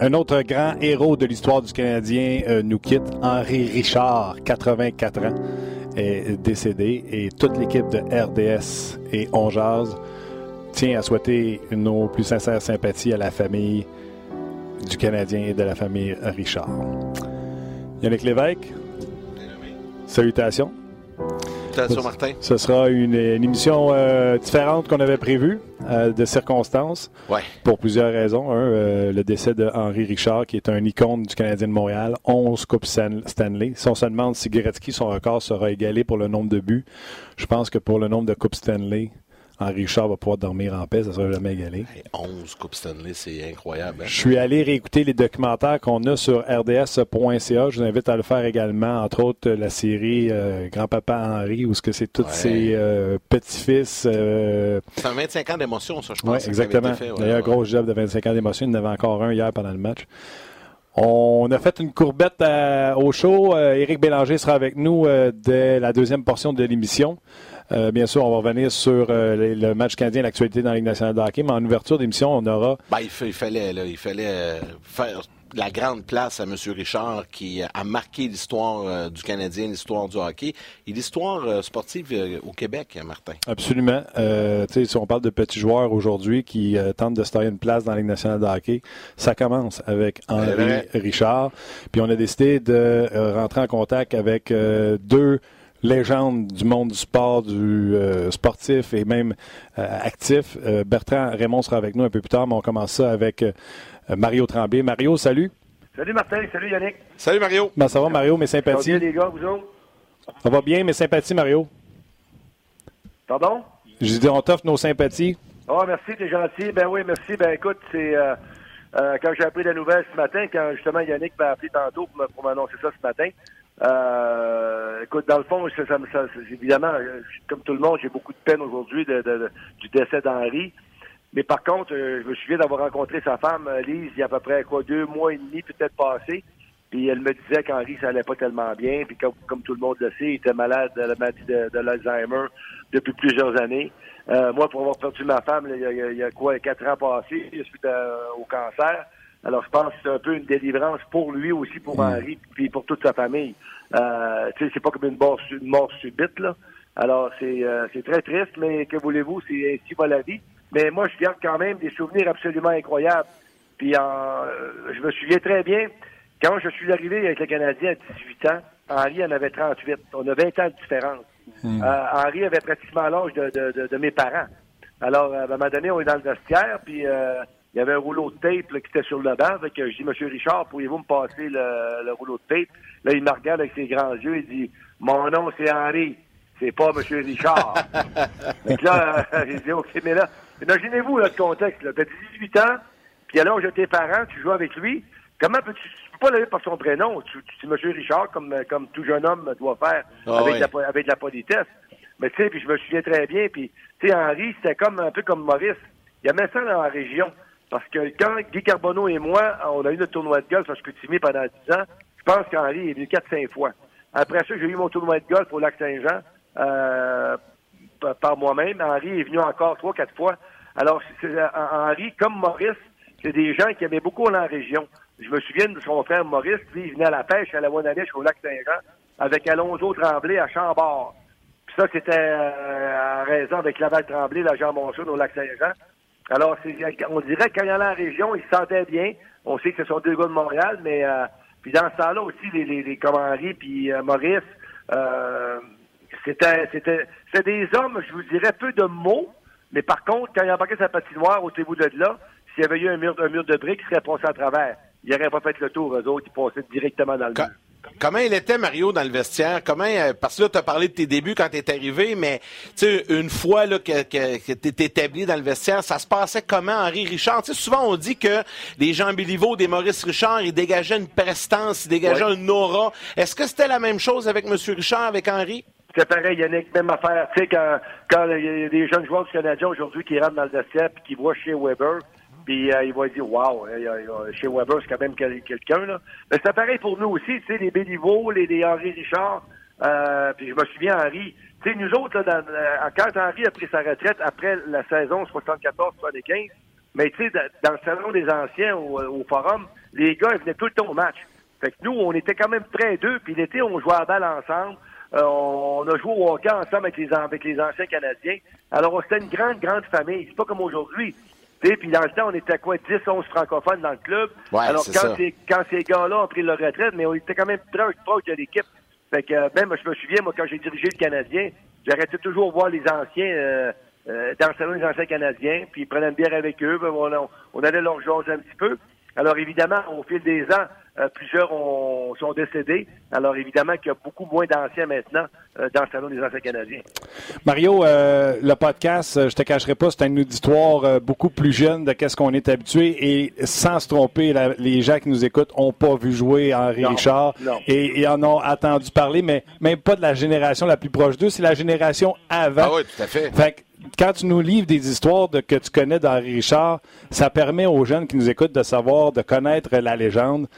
Un autre grand héros de l'histoire du Canadien euh, nous quitte, Henri Richard, 84 ans, est décédé et toute l'équipe de RDS et On tient à souhaiter nos plus sincères sympathies à la famille du Canadien et de la famille Richard. Yannick Lévesque, salutations. Martin. Ce sera une, émission euh, différente qu'on avait prévue, euh, de circonstances, ouais. pour plusieurs raisons. Un, euh, le décès de Henri Richard, qui est un icône du Canadien de Montréal, 11 Coupes Stanley. Si on se demande si Gretzky, son record, sera égalé pour le nombre de buts, je pense que pour le nombre de Coupes Stanley, Henri Richard va pouvoir dormir en paix, ça ne sera jamais égalé. 11 Coupes Stanley, c'est incroyable. Hein? Je suis allé réécouter les documentaires qu'on a sur rds.ca. Je vous invite à le faire également, entre autres la série euh, Grand-Papa Henri, où ce que c'est tous ses euh, petits-fils. Euh... C'est un 25 ans d'émotion, ça, je pense. Oui, exactement. Il y a un gros job de 25 ans d'émotion. Il y en avait encore un hier pendant le match. On a fait une courbette au show. Éric Bélanger sera avec nous dès la deuxième portion de l'émission. Euh, bien sûr, on va revenir sur euh, le match canadien, l'actualité dans la Ligue nationale de hockey, mais en ouverture d'émission, on aura... Ben, il, fallait, il fallait euh, faire la grande place à M. Richard qui a marqué l'histoire du Canadien, l'histoire du hockey et l'histoire sportive au Québec, Martin. Absolument. si on parle de petits joueurs aujourd'hui qui tentent de se tailler une place dans la Ligue nationale de hockey, ça commence avec Henri Richard. Puis on a décidé de rentrer en contact avec deux légende du monde du sport, du euh, sportif et même euh, actif. Euh, Bertrand Raymond sera avec nous un peu plus tard, mais on commence ça avec Mario Tremblay. Mario, salut. Salut Martin, salut Yannick. Salut Mario. Ben, ça va Mario, mes sympathies. Ça va bien les gars, vous autres? Ça va bien, mes sympathies Mario. Pardon? Je dis, on t'offre nos sympathies. Oh, merci, t'es gentil. Ben oui, merci. Ben écoute, c'est... quand j'ai appris la nouvelle ce matin, quand justement Yannick m'a appelé tantôt pour m'annoncer ça ce matin, euh, écoute, dans le fond, ça, ça, ça, évidemment, euh, comme tout le monde, j'ai beaucoup de peine aujourd'hui du décès d'Henri. Mais par contre, euh, je me souviens d'avoir rencontré sa femme, euh, Lise, il y a à peu près quoi, deux mois et demi peut-être passé. Puis elle me disait qu'Henri, ça allait pas tellement bien. Puis comme, comme, tout le monde le sait, il était malade de la maladie de, l'Alzheimer depuis plusieurs années. Euh, moi, pour avoir perdu ma femme, il, y a, il, y a, quoi, quatre ans passés, suite au cancer. Alors, je pense que c'est un peu une délivrance pour lui aussi, pour mm. Henri, puis pour toute sa famille. Euh, tu sais, c'est pas comme une mort, une mort subite, là. Alors, c'est euh, c'est très triste, mais que voulez-vous, c'est ainsi va la vie. Mais moi, je garde quand même des souvenirs absolument incroyables. Puis, euh, je me souviens très bien, quand je suis arrivé avec le Canadien à 18 ans, Henri en avait 38. On a 20 ans de différence. Mm. Euh, Henri avait pratiquement l'âge de, de, de, mes parents. Alors, à un moment donné, on est dans le vestiaire, puis euh, il y avait un rouleau de tape qui était sur le banc. Fait que je dis, Monsieur Richard, pourriez-vous me passer le, rouleau de tape? Là, il me regarde avec ses grands yeux, il dit, mon nom, c'est Henri. C'est pas Monsieur Richard. Donc là, j'ai dit, OK, mais là, imaginez-vous le contexte. Tu as 18 ans, puis alors, j'ai tes parents, tu joues avec lui. Comment peux-tu tu peux pas l'appeler par son prénom? Tu, tu, Monsieur Richard, comme, comme tout jeune homme doit faire ah avec, la, avec la politesse. Mais tu sais, puis je me souviens très bien, puis tu sais, Henri, c'était comme un peu comme Maurice. Il y avait ça dans la région. Parce que quand Guy Carbonneau et moi, on a eu notre tournoi de golf à Chicoutimi pendant 10 ans, je pense qu'Henri est venu 4-5 fois. Après ça, j'ai eu mon tournoi de golf au Lac-Saint-Jean euh, par moi-même. Henri est venu encore 3-4 fois. Alors, Henri, comme Maurice, c'est des gens qui aimaient beaucoup la région. Je me souviens de son frère Maurice, lui, il venait à la pêche à la Wananiche au Lac-Saint-Jean avec Alonso Tremblay à Chambord. Puis ça, c'était euh, en raison avec Laval Tremblay, la Jean Monson au Lac-Saint-Jean. Alors, on dirait que quand il y en a la région, ils se sentaient bien. On sait que ce sont deux gars de Montréal, mais euh, puis dans ce temps-là aussi, les, les, les puis euh, Maurice, euh, c'était, c'était, c'était des hommes, je vous dirais, peu de mots, mais par contre, quand il embarquait sa patinoire au bout de là, s'il y avait eu un mur, un mur de briques, il serait passé à travers. Il n'aurait pas fait le tour, eux autres, ils passaient directement dans le mur. Comment il était, Mario, dans le vestiaire? Comment, euh, parce que là, tu as parlé de tes débuts quand tu es arrivé, mais une fois là, que, que, que tu établi dans le vestiaire, ça se passait comment, Henri Richard? souvent, on dit que les Jean Béliveau, des Maurice Richard, ils dégageaient une prestance, ils dégageaient une aura. Est-ce que c'était la même chose avec M. Richard, avec Henri? C'est pareil, Yannick, même affaire. Tu sais, quand, quand il y a des jeunes joueurs du Canadien aujourd'hui qui rentrent dans le vestiaire et qui voient chez Weber, puis euh, il va dire Wow, chez Weber, c'est quand même quelqu'un. là. Mais c'est pareil pour nous aussi, tu sais, les Béliveau, les, Henri Richard. Euh, puis je me souviens, Henri, tu sais, nous autres, là, euh, quand Henri a pris sa retraite après la saison 74-75, mais tu sais, dans le salon des anciens au, forum, les gars, ils venaient tout le temps au match. Fait que nous, on était quand même près d'eux, puis l'été, on jouait à balle ensemble. Euh, on a joué au hockey ensemble avec les, avec les anciens Canadiens. Alors, c'était une grande, grande famille. C'est pas comme aujourd'hui. Puis dans le temps, on était quoi, 10, 11 francophones dans le club. Alors, quand, ces, quand ces gars-là ont pris leur retraite, mais on était quand même proche, proche de l'équipe. Fait que, euh, même, je me souviens, moi, quand j'ai dirigé le Canadien, j'arrêtais toujours voir les anciens, euh, euh, dans le salon des anciens Canadiens, puis ils prenaient une bière avec eux, ben, on, on allait leur jaser un petit peu. Alors, évidemment, au fil des ans, euh, plusieurs ont, sont décédés. Alors évidemment qu'il y a beaucoup moins d'anciens maintenant euh, dans le salon des anciens canadiens. Mario, euh, le podcast, je te cacherai pas, c'est un auditoire beaucoup plus jeune de qu'est-ce qu'on est habitué et sans se tromper, les gens qui nous écoutent n'ont pas vu jouer Henri Richard Et, en ont entendu parler, mais même pas de la génération la plus proche d'eux, c'est la génération avant. Ah oui, tout à fait. fait quand tu nous livres des histoires de, que tu connais d'Henri Richard, ça permet aux jeunes qui nous écoutent de savoir, de connaître la légende.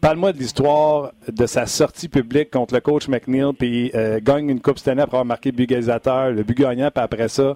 Parle-moi de l'histoire de sa sortie publique contre le coach McNeil, puis euh, gagne une Coupe Stanley après avoir marqué le but le but gagnant, puis après ça, euh,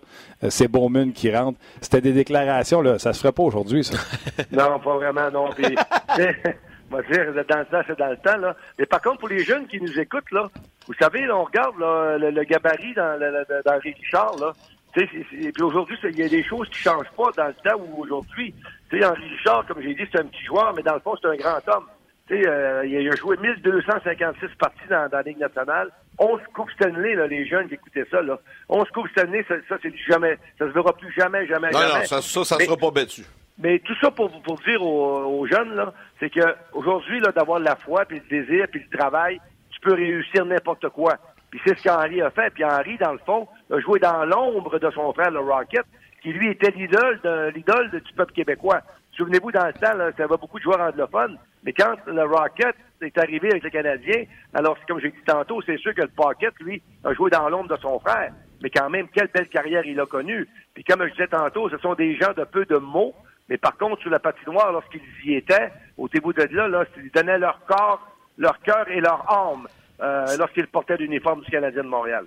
c'est Bowman qui rentre. C'était des déclarations, là. Ça se ferait pas aujourd'hui, ça. non, pas vraiment, non. Puis, moi, dire, dans le temps, c'est dans le temps, là. Mais par contre, pour les jeunes qui nous écoutent, là, vous savez, là, on regarde le, gabarit dans, dans Richard, là. Et puis aujourd'hui, il y a des choses qui changent pas dans le temps ou aujourd'hui. Tu sais, Henri Richard, comme j'ai dit, c'est un petit joueur, mais dans le fond, c'est un grand homme. Euh, il a joué 1256 parties dans, dans, la Ligue nationale. 11 Coupes Stanley, là, les jeunes qui écoutaient ça. Là. 11 Coupes Stanley, ça, ça c'est jamais. Ça se verra plus jamais, jamais, non, jamais. Non, ça, ça, ça sera pas battu. Mais tout ça pour, pour dire aux, jeunes, là, c'est que aujourd'hui, là, d'avoir la foi, puis le désir, puis le travail, tu peux réussir n'importe quoi. Puis c'est ce qu'Henri a fait. Puis Henri, dans le fond, a joué dans l'ombre de son frère, le Rocket, qui lui était l'idole l'idole du peuple québécois. Souvenez-vous, dans le temps, là, ça avait beaucoup de joueurs anglophones, mais quand le Rocket est arrivé avec le Canadien, alors comme j'ai dit tantôt, c'est sûr que le Pocket, lui, a joué dans l'ombre de son frère. Mais quand même, quelle belle carrière il a connue. Puis comme je disais tantôt, ce sont des gens de peu de mots, mais par contre, sur la patinoire, lorsqu'ils y étaient, au début de là, là ils donnaient leur corps, leur cœur et leur âme euh, lorsqu'ils portaient l'uniforme du Canadien de Montréal.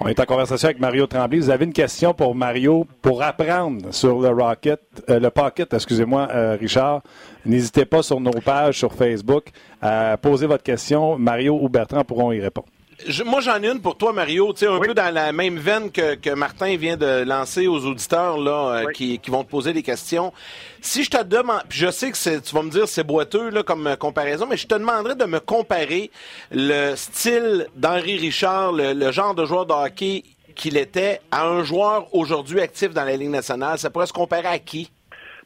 On est en conversation avec Mario Tremblay. Vous avez une question pour Mario pour apprendre sur le Rocket, euh, le Pocket, excusez-moi, euh, Richard. N'hésitez pas sur nos pages sur Facebook à poser votre question. Mario ou Bertrand pourront y répondre moi, j'en ai une pour toi, Mario. Tu sais, un peu dans la même veine que, que, Martin vient de lancer aux auditeurs là, euh, qui, qui, vont te poser des questions. Si je te demande, je sais que tu vas me dire c'est boiteux là, comme euh, comparaison, mais je te demanderais de me comparer le style d'Henri Richard, le, genre de joueur de hockey qu'il était, à un joueur aujourd'hui actif dans la Ligue nationale. Ça pourrait se comparer à qui?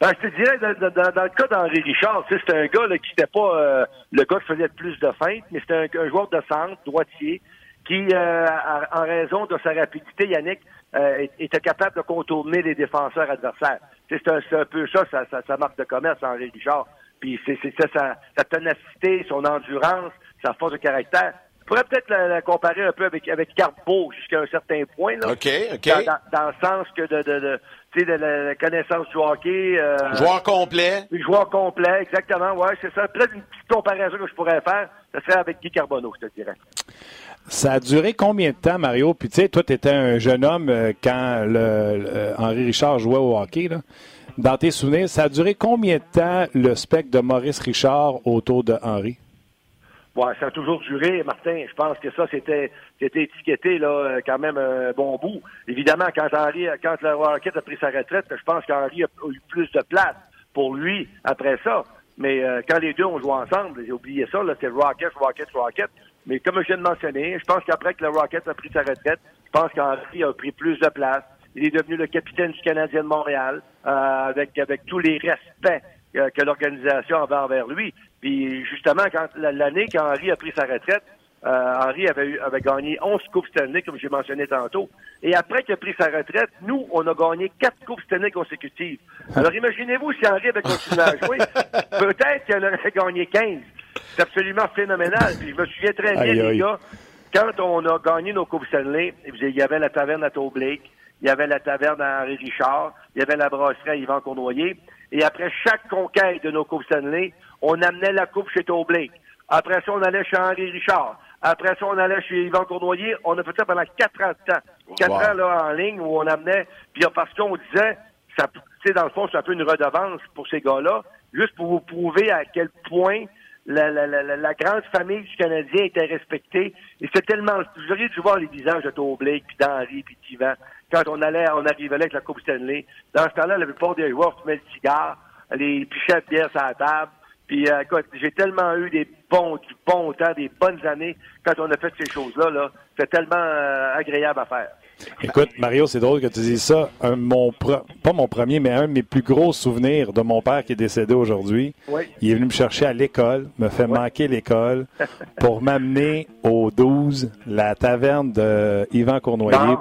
Ben, je te dirais, dans, dans, le cas d'Henri Richard, c'était un gars là, qui n'était pas euh, le gars qui faisait le plus de feintes, mais c'était un, joueur de centre, droitier, qui, euh, en raison de sa rapidité, Yannick, euh, était capable de contourner les défenseurs adversaires. C'est un, un, peu ça, sa, marque de commerce, Henri Richard. Puis c'est sa, sa ténacité, son endurance, sa force de caractère. Je pourrais peut-être la, comparer un peu avec, avec Carbo jusqu'à un certain point. Là, OK, OK. Dans, le sens que de, de, de tu sais, de la, connaissance du hockey. Euh, joueur complet. Joueur complet, exactement, ouais, c'est ça. Peut-être une petite comparaison que je pourrais faire, ce serait avec Guy Carbonneau, je te dirais. Ça a duré combien de temps, Mario? Puis, tu sais, toi, tu étais un jeune homme euh, quand le, Henri Richard jouait au hockey. Là. Dans tes souvenirs, ça a duré combien de temps le spectre de Maurice Richard autour de Henri? Ouais, ça a toujours duré, Martin. Je pense que ça, c'était, c'était étiqueté là, euh, quand même un bon bout. Évidemment, quand Henri, quand le Rocket a pris sa retraite, je pense qu'Henri a eu plus de place pour lui après ça. Mais euh, quand les deux ont joué ensemble, j'ai oublié ça, là, c'est Rocket, Rocket, Rocket. Mais comme je viens de mentionner, je pense qu'après que le Rocket a pris sa retraite, je pense qu'Henri a pris plus de place. Il est devenu le capitaine du Canadien de Montréal, euh, avec, avec tous les respects que l'organisation avait envers lui. Puis justement, quand l'année qu'Henri a pris sa retraite, euh, Henri avait, avait gagné 11 Coupes Stanley, comme j'ai mentionné tantôt. Et après qu'il a pris sa retraite, nous, on a gagné 4 Coupes Stanley consécutives. Alors imaginez-vous si Henri avait continué à jouer, peut-être qu'il aurait gagné 15. C'est absolument phénoménal. Puis je me souviens très bien, les gars, quand on a gagné nos Coupes Stanley, il y avait la taverne à Toe Blake, il y avait la taverne à Henri Richard, il y avait la brasserie à Yvan Cournoyer. Et après chaque conquête de nos Coupes Stanley, on amenait la coupe chez Blake. Après ça, on allait chez Henri Richard. Après ça, on allait chez Yvan Cournoyer. On a fait ça pendant quatre ans de temps. Quatre ans là en ligne où on amenait. Puis parce qu'on disait, ça, dans le fond, c'est un peu une redevance pour ces gars-là. juste pour vous prouver à quel point la, la, la, la grande famille du Canadien était respectée. Et c'était tellement... Vous auriez dû voir les visages de Blake, puis d'Henri, puis d'Ivan, quand on allait, on arrivait avec la Coupe Stanley. Dans ce temps-là, la plupart des joueurs fumaient le cigare, les pichets de bière sur la table. Puis, euh, j'ai tellement eu des bons, du bon temps, des bonnes années quand on a fait ces choses-là. Là. C'était tellement euh, agréable à faire. Écoute, Mario, c'est drôle que tu dises ça. Un, mon pas mon premier, mais un de mes plus gros souvenirs de mon père qui est décédé aujourd'hui. Il est venu me chercher à l'école, me fait manquer l'école pour m'amener au 12, la taverne de Yvan Cournoyer,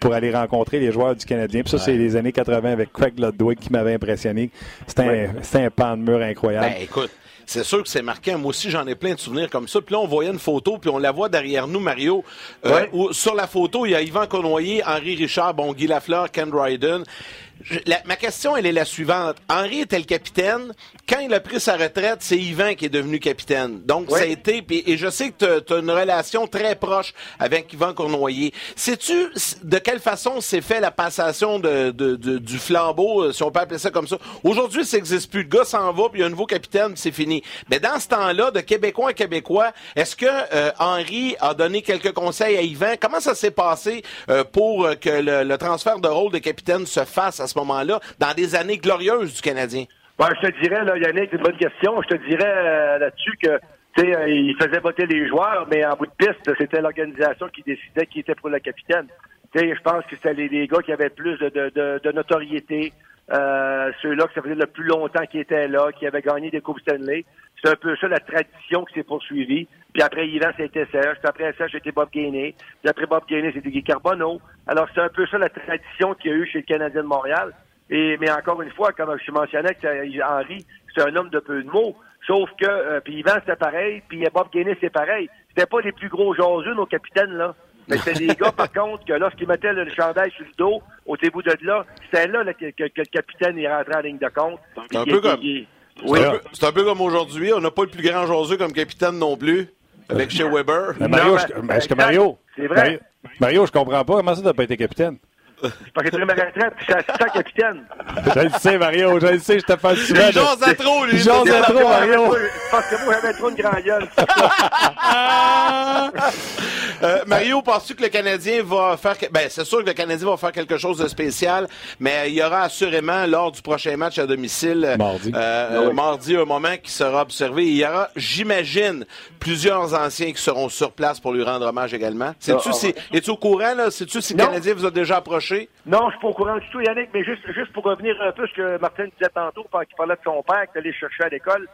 pour aller rencontrer les joueurs du Canadien. Puis ça, c'est les années 80 avec Craig Ludwig qui m'avait impressionné. C'était un, un pan de mur incroyable. Ben, écoute, c'est sûr que c'est marquant. Moi aussi, j'en ai plein de souvenirs comme ça. Puis là, on voyait une photo, puis on la voit derrière nous, Mario. Euh, où, sur la photo, il y a Yvan Cournoyer, Henri Richard, bon, Guy Lafleur, Ken Dryden ma question, elle est la suivante. Henri était le capitaine. Quand il a pris sa retraite, c'est Yvan qui est devenu capitaine. Donc, ça a été... et je sais que tu as, une relation très proche avec Yvan Cournoyer. Sais-tu de quelle façon s'est fait la passation de, du flambeau, euh, si on peut appeler ça comme ça? Aujourd'hui, ça n'existe plus. Le gars s'en va, puis il y a un nouveau capitaine, c'est fini. Mais dans ce temps-là, de Québécois à Québécois, est-ce que euh, Henri a donné quelques conseils à Yvan? Comment ça s'est passé euh, pour que le, le transfert de rôle de capitaine se fasse à ce moment-là, dans des années glorieuses du Canadien? Ben, je te dirais, là, Yannick, c'est une bonne question. Je te dirais euh, là-dessus que euh, il faisait voter les joueurs, mais en bout de piste, c'était l'organisation qui décidait qui était pour le capitaine. Je pense que c'était les, gars qui avaient plus de, notoriété, euh, ceux-là que ça faisait le plus longtemps qu'ils étaient là, qui avaient gagné des Coupes Stanley. C'est un peu ça la tradition qui s'est poursuivie. Puis après Yvan, c'était Serge. Puis après Serge, c'était Bob Gainé. Puis après Bob Gainé, c'était Guy Carbonneau. Alors, c'est un peu ça la tradition qu'il y a eu chez le Canadien de Montréal. Et, mais encore une fois, comme je mentionnais Henri, c'est un homme de peu de mots. Sauf que, euh, puis Yvan, c'était pareil. Puis Bob Gainé, c'est pareil. C'était pas les plus gros jaseux, nos capitaines, là. Mais c'était des gars, par contre, que lorsqu'ils mettaient le chandail sur le dos, au début de là, c'était là, que, le capitaine est rentré en ligne de compte. C'est un peu comme... Oui. C'est un, peu comme aujourd'hui. On n'a pas le plus grand jaseux comme capitaine non plus, avec chez Weber. Mario, je, Mario, c'est vrai. Mario, je comprends pas. Comment ça, t'as pas été capitaine? Parce que tu ma retraite, puis je suis assistant capitaine. Je le sais, Mario, je le sais, je te fais souvent. Il jase à trop, lui. Il jase à trop, Mario. Parce que moi, j'avais trop une grande gueule. euh, Mario, penses-tu que le Canadien va faire... Ben, c'est sûr que le Canadien va faire quelque chose de spécial, mais il y aura assurément, lors du prochain match à domicile, mardi, euh, mardi un moment qui sera observé. Il y aura, j'imagine, plusieurs anciens qui seront sur place pour lui rendre hommage également. Sais-tu ah, si... Es-tu au courant, là? Sais-tu si le Canadien vous a déjà approché? Non, je suis pas au courant du tout, Yannick, mais juste, juste pour revenir un peu à ce que Martin disait tantôt, quand il parlait de son père qui allait chercher à l'école.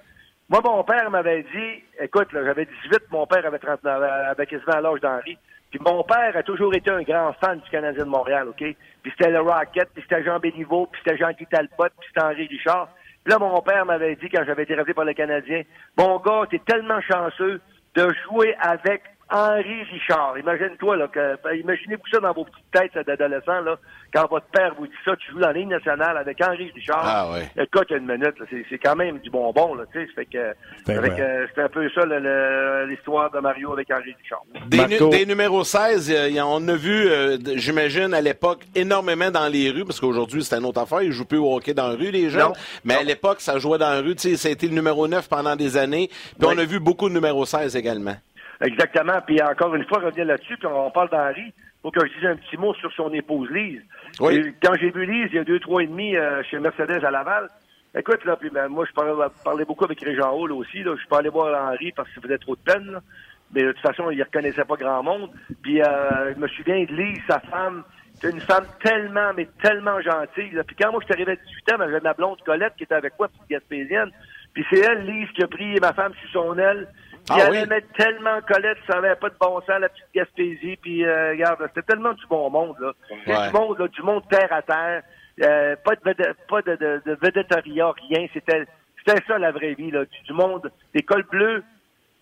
Moi, mon père m'avait dit, écoute, j'avais 18, mon père avait 39, avait quasiment l'âge d'Henri. Puis mon père a toujours été un grand fan du Canadien de Montréal, OK? Puis c'était le Rocket, puis c'était Jean Béliveau, puis c'était Jean-Guy Talbot, puis c'était Henri Richard. Puis là, mon père m'avait dit, quand j'avais été rappelé par le Canadien, mon gars, t'es tellement chanceux de jouer avec Henri Richard. Imagine-toi, là, que, ben, imaginez-vous ça dans vos petites têtes d'adolescents, là, quand votre père vous dit ça, tu joues dans la Ligue nationale avec Henri Richard. Ah, ouais. Écoute, une minute, c'est quand même du bonbon, là, tu sais. Fait que, c'est un peu ça, l'histoire de Mario avec Henri Richard. Des, des numéros 16, on a vu, euh, j'imagine, à l'époque, énormément dans les rues, parce qu'aujourd'hui, c'est une autre affaire. Ils jouent plus au hockey dans la rue, les gens. Mais à l'époque, ça jouait dans la rue, tu sais, ça a été le numéro 9 pendant des années. Puis on a vu beaucoup de numéros 16 également. Exactement. Puis encore une fois, je reviens là-dessus, puis on parle d'Henri. Faut que je dise un petit mot sur son épouse Lise. Oui. quand j'ai vu Lise il y a deux, trois et demi euh, chez Mercedes à Laval, écoute, là, puis ben, moi, je parlais, beaucoup avec Régent Hall aussi. Là. Je suis pas allé voir Henri parce que ça faisait trop de peine. Mais de toute façon, il reconnaissait pas grand monde. Puis euh, je me souviens de Lise, sa femme. C'est une femme tellement, mais tellement gentille. Puis quand moi, je suis arrivé à 18 ans, ben, j'avais ma blonde Colette qui était avec moi, petite gaspésienne. Puis c'est elle, Lise, qui a pris ma femme sur son aile. Ah, elle aimait tellement Colette, ça avait pas de bon sens, la petite Gaspésie. Puis euh, regarde, c'était tellement du bon monde, là. Du monde, là, du monde terre à terre. Euh, pas de pas de, de, de rien. C'était c'était ça la vraie vie, là. Du, monde, d'école bleue,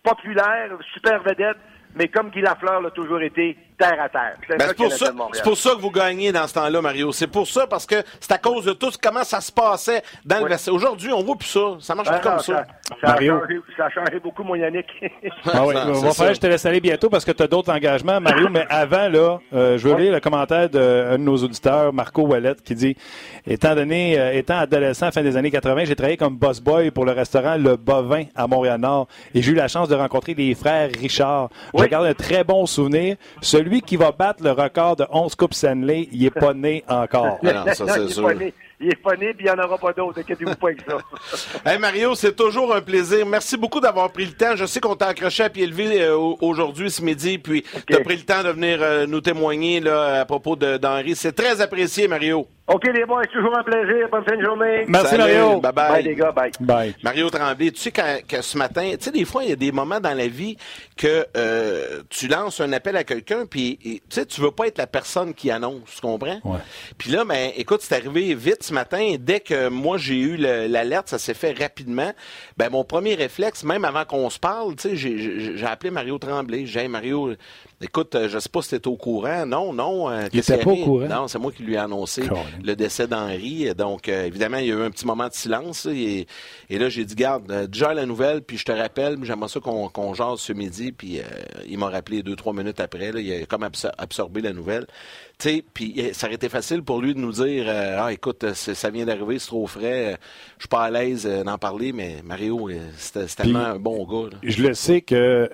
populaire, super vedette. Mais comme Guy Lafleur l'a toujours été, terre à terre. C'est ben, pour, ça, pour ça que vous gagnez dans ce temps-là, Mario. C'est pour ça, parce que c'est à cause de tout comment ça se passait dans le Aujourd'hui, on voit plus ça. Ça marche plus comme ça. Ça, a changé, ça, a changé, beaucoup, mon Yannick. ah oui, je te laisse aller bientôt parce que tu as d'autres engagements, Mario. mais avant, là, euh, je veux lire le commentaire d'un de, nos auditeurs, Marco Wallet, qui dit Étant donné, euh, étant adolescent, fin des années 80, j'ai travaillé comme boss boy pour le restaurant Le Bovin à Montréal-Nord et j'ai eu la chance de rencontrer les frères Richard. Je garde un très bon souvenir. Celui qui va battre le record de 11 Coupes Stanley, il n'est pas né encore. non, ça, c'est sûr il est né, puis il n'y en aura pas d'autres. Inquiétez-vous pas avec ça. hey Mario, c'est toujours un plaisir. Merci beaucoup d'avoir pris le temps. Je sais qu'on t'a accroché à pied levé euh, aujourd'hui, ce midi, puis tu as pris le temps de venir euh, nous témoigner là, à propos d'Henri. C'est très apprécié, Mario. OK, les boys, c'est toujours un plaisir. Bonne fin de journée. Merci, Mario. Bye, bye. Bye, les gars. Bye. Bye. Mario Tremblay, tu sais que ce matin, tu sais, des fois, il y a des moments dans la vie que euh, tu lances un appel à quelqu'un, puis tu sais, tu veux pas être la personne qui annonce, tu comprends? Ouais. Puis là, ben, écoute, c'est arrivé vite ce matin. Dès que moi, j'ai eu l'alerte, ça s'est fait rapidement. Ben, mon premier réflexe, même avant qu'on se parle, j'ai appelé Mario Tremblay. J'ai Mario, Écoute, euh, je ne sais pas si tu au courant. Non, non. Euh, il n'était pas au courant. Non, c'est moi qui lui ai annoncé le décès d'Henri. Donc, euh, évidemment, il y a eu un petit moment de silence. Et, là, j'ai dit, garde, déjà la nouvelle, puis je te rappelle, j'aimerais ça qu'on qu jase ce midi. Puis il m'a rappelé deux, trois minutes après. Là, il a comme absorbé la nouvelle. Tu sais, puis ça aurait été facile pour lui de nous dire, ah, écoute, ça vient d'arriver, c'est trop frais. Je suis pas à l'aise d'en parler, mais Mario, c'est tellement un bon gars. Je le sais que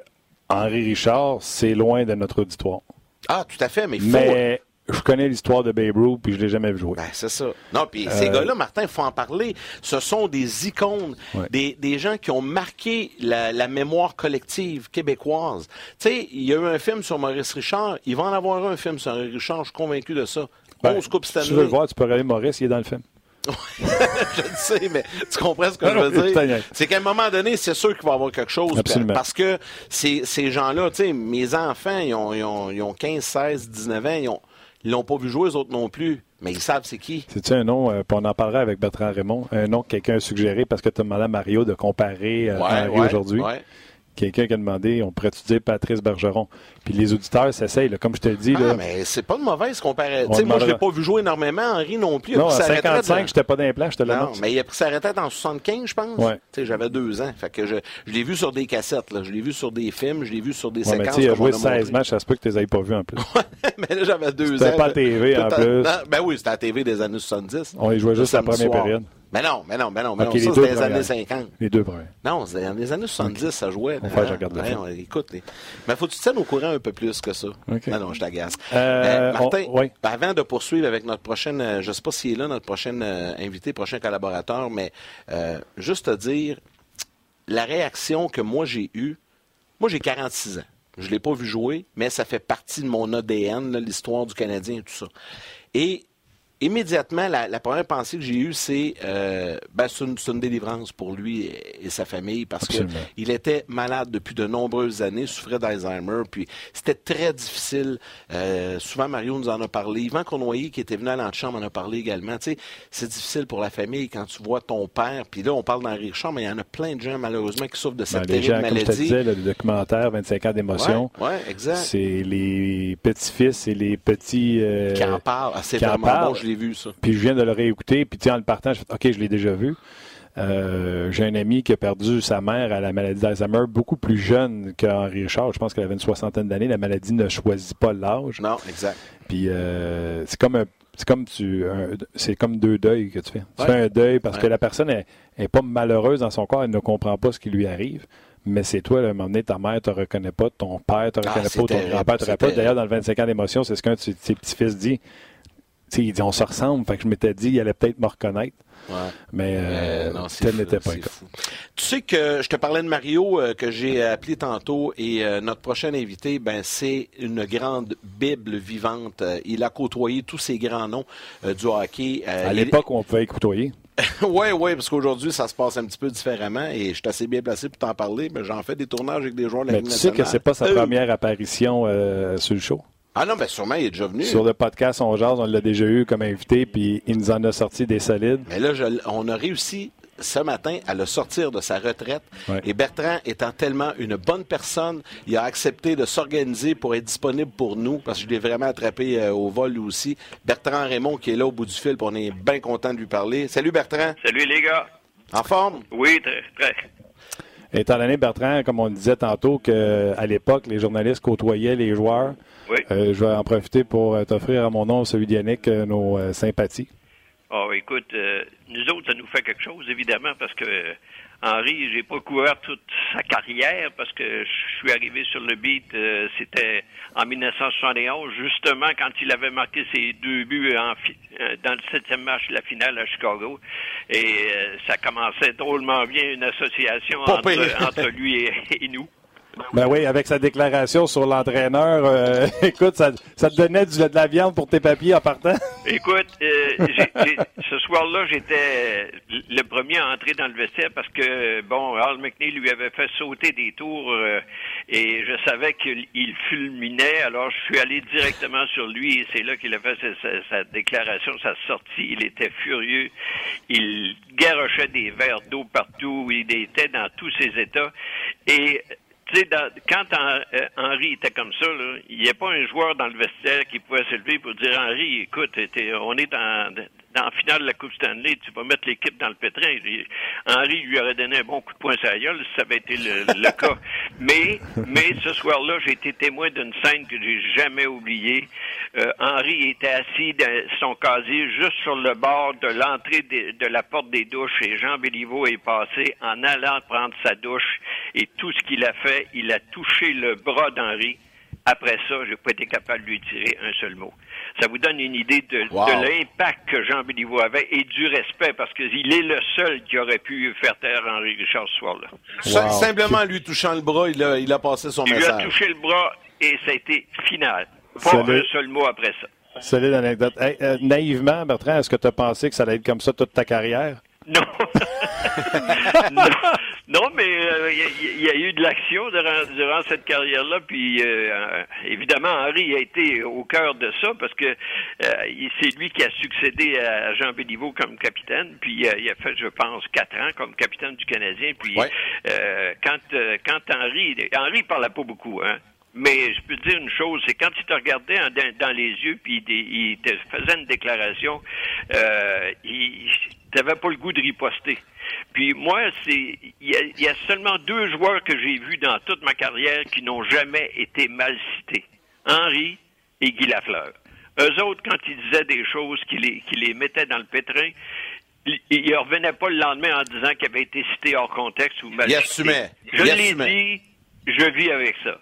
Henri Richard, c'est loin de notre auditoire. Ah, tout à fait, mais il faut... Mais je connais l'histoire de Babe Ruth, puis je l'ai jamais vu jouer. Ben, c'est ça. Non, puis ces euh, gars-là, Martin, il faut en parler. Ce sont des icônes, des, des, gens qui ont marqué la, la mémoire collective québécoise. Tu sais, il y a eu un film sur Maurice Richard. Il va en avoir un film sur Henri Richard, je suis convaincu de ça. Ben, Si tu veux le voir, tu peux regarder Maurice, il est dans le film. je le sais, mais tu comprends ce que je veux dire? C'est qu'à un moment donné, c'est sûr qu'il va y avoir quelque chose. Parce que ces, ces gens-là, tu sais, mes enfants, ils ont, ils, ont, ils ont, 15, 16, 19 ans, ils ont, ils l'ont pas vu jouer, les autres non plus. Mais ils savent c'est qui. C'est-tu un nom, euh, on en parlera avec Bertrand Raymond, un nom que quelqu'un a suggéré parce que tu as demandé à Mario de comparer euh, Henri aujourd'hui. Quelqu'un qui a demandé, on pourrait étudier Patrice Bergeron. Puis les auditeurs s'essayent, comme je te le dis. Ah, mais c'est pas de mauvaise comparaison. Moi, je l'ai pas vu jouer énormément, Henri non plus. Non, à 55, j'étais pas dans les plans, je te Non, mais il a pris sa retraite en 75, je pense. Ouais. J'avais deux ans. Fait que je, je l'ai vu sur des cassettes, là. je l'ai vu sur des films, je l'ai vu sur des ouais, séquences. Mais il a joué 16 matchs, ça se peut que tu les aies pas vus en plus. mais là, j'avais deux ans. C'était pas à TV en plus. ben oui, c'était à TV des années 70. On y jouait juste la première période. Mais non, mais non, mais non, mais non. Ça, c'était les années 50. Les deux premiers. Non, dans les années 70, ça jouait. Enfin, je regarde le Écoute, mais faut que tu te tiennes au courant un peu plus que ça. Non, non, je t'agace. Euh, euh, Martin, ben, avant de poursuivre avec notre prochaine, euh, je ne sais pas s'il est là, notre prochain invité, prochain collaborateur, mais juste te dire, la réaction que moi j'ai eue, moi j'ai 46 ans. Je ne l'ai pas vu jouer, mais ça fait partie de mon ADN, l'histoire du Canadien et tout ça. Et immédiatement, la, première pensée que j'ai eue, c'est euh, ben, c'est une, délivrance pour lui et, sa famille parce qu'il était malade depuis de nombreuses années, souffrait d'Alzheimer, puis c'était très difficile. Euh, souvent, Mario nous en a parlé. Yvan Cournoyer, qui était venu à l'antichambre, en a parlé également. Tu sais, c'est difficile pour la famille quand tu vois ton père, puis là, on parle d'Henri Richard, mais il y en a plein de gens, malheureusement, qui souffrent de cette ben, terrible gens, maladie. Comme je te disais, le documentaire 25 ans d'émotion, ouais, exact. c'est les petits-fils et les petits... Euh, qui en parlent. Ah, c'est vraiment bon, vu, ça. Puis je viens de le réécouter, puis en le partant, je fais OK, je l'ai déjà vu. Euh, j'ai un ami qui a perdu sa mère à la maladie d'Alzheimer beaucoup plus jeune qu'Henri Richard. Je pense qu'elle avait une soixantaine d'années. La maladie ne choisit pas l'âge. Non, exact. Puis euh, c'est comme c'est comme tu c'est comme deux deuils que tu fais. Tu fais un deuil parce que la personne n'est pas malheureuse dans son corps, elle ne comprend pas ce qui lui arrive. Mais c'est toi, à un moment donné, ta mère te reconnaît pas, ton père te reconnaît ah, pas, ton grand-père te reconnaît pas. D'ailleurs, dans le 25 ans d'émotion, c'est ce qu'un de ses petits-fils dit il dit on se ressemble, fait que je m'étais dit il allait peut-être me reconnaître. Mais, euh, tel n'était pas le cas. Tu sais que je te parlais de Mario euh, que j'ai appelé tantôt et euh, notre prochain invité, ben c'est une grande bible vivante. il a côtoyé tous ces grands noms du hockey. à l'époque où on pouvait côtoyer. oui, oui, parce qu'aujourd'hui, ça se passe un petit peu différemment et je suis assez bien placé pour t'en parler, mais j'en fais des tournages avec des joueurs de la Mais tu sais que c'est pas sa première apparition sur le show? Ah non, ben sûrement, il est déjà venu. Sur le podcast On Jase, on l'a déjà eu comme invité, puis il nous en a sorti des solides. Mais là, on a réussi ce matin à le sortir de sa retraite. Et Bertrand étant tellement une bonne personne, il a accepté de s'organiser pour être disponible pour nous, parce que je l'ai vraiment attrapé euh, au vol lui aussi. Bertrand Raymond qui est là au bout du fil, on est bien content de lui parler. Salut Bertrand. Salut les gars. En forme? Oui, très, très. Étant donné, Bertrand, comme on disait tantôt, qu'à l'époque, les journalistes côtoyaient les joueurs, euh, je vais en profiter pour euh, t'offrir à mon nom, celui d'Yannick, nos sympathies. Oh, écoute, nous autres, ça nous fait quelque chose, évidemment, parce que Henri, j'ai pas couvert toute sa carrière parce que je suis arrivé sur le beat, euh, c'était en 1971, justement quand il avait marqué ses deux buts en, euh, dans le septième match de la finale à Chicago. Et euh, ça commençait drôlement bien une association entre, lui et nous. Ben oui, avec sa déclaration sur l'entraîneur, euh, écoute, ça, ça, te donnait de la viande pour tes papiers en partant. Écoute, euh, ce soir-là, j'étais le premier à entrer dans le vestiaire parce que, bon, Al McNeil lui avait fait sauter des tours euh, et je savais qu'il fulminait, alors je suis allé directement sur lui et c'est là qu'il a fait sa, sa, déclaration, sa sortie. Il était furieux, il garochait des verres d'eau partout, il était dans tous ses états et sais, quand euh, Henri était comme ça, il n'y a pas un joueur dans le vestiaire qui pouvait se lever pour dire Henri, écoute, on est dans, dans la finale de la Coupe Stanley, tu vas mettre l'équipe dans le pétrin. Henri lui aurait donné un bon coup de poing sur la gueule si ça avait été le, cas. Mais, mais ce soir-là, j'ai été témoin d'une scène que j'ai jamais oubliée. Euh, Henri était assis dans son casier juste sur le bord de l'entrée de, la porte des douches et Jean Béliveau est passé en allant prendre sa douche et tout ce qu'il a fait, il a touché le bras d'Henri. Après ça, je n'ai pas été capable de lui tirer un seul mot. Ça vous donne une idée de, l'impact que Jean Béliveau avait et du respect, parce qu'il est le seul qui aurait pu faire taire Henri Richard ce soir-là. Simplement lui touchant le bras, il a, il a passé son message. Il a touché le bras et ça a été final. Pas un seul mot après ça. Solide anecdote. Euh, naïvement, Bertrand, est-ce que tu as pensé que ça allait être comme ça toute ta carrière? Non. non. mais euh, il y, a eu de l'action durant, cette carrière-là. Puis euh, évidemment, Henri a été au cœur de ça parce que c'est lui qui a succédé à Jean Béliveau comme capitaine. Puis il a fait, je pense, quatre ans comme capitaine du Canadien. Puis quand quand Henri, Henri parlait pas beaucoup, hein. Mais je peux te dire une chose, c'est quand il te regardait dans, les yeux puis il, te faisait une déclaration, euh, il n'avait pas le goût de riposter. Puis moi, c'est il y, a seulement deux joueurs que j'ai vus dans toute ma carrière qui n'ont jamais été mal cités. Henri et Guy Lafleur. Eux autres, quand ils disaient des choses qui les, qui les mettaient dans le pétrin, ils ne revenaient pas le lendemain en disant qu'ils avaient été cités hors contexte ou mal cités. Je l'ai dit, je vis avec ça.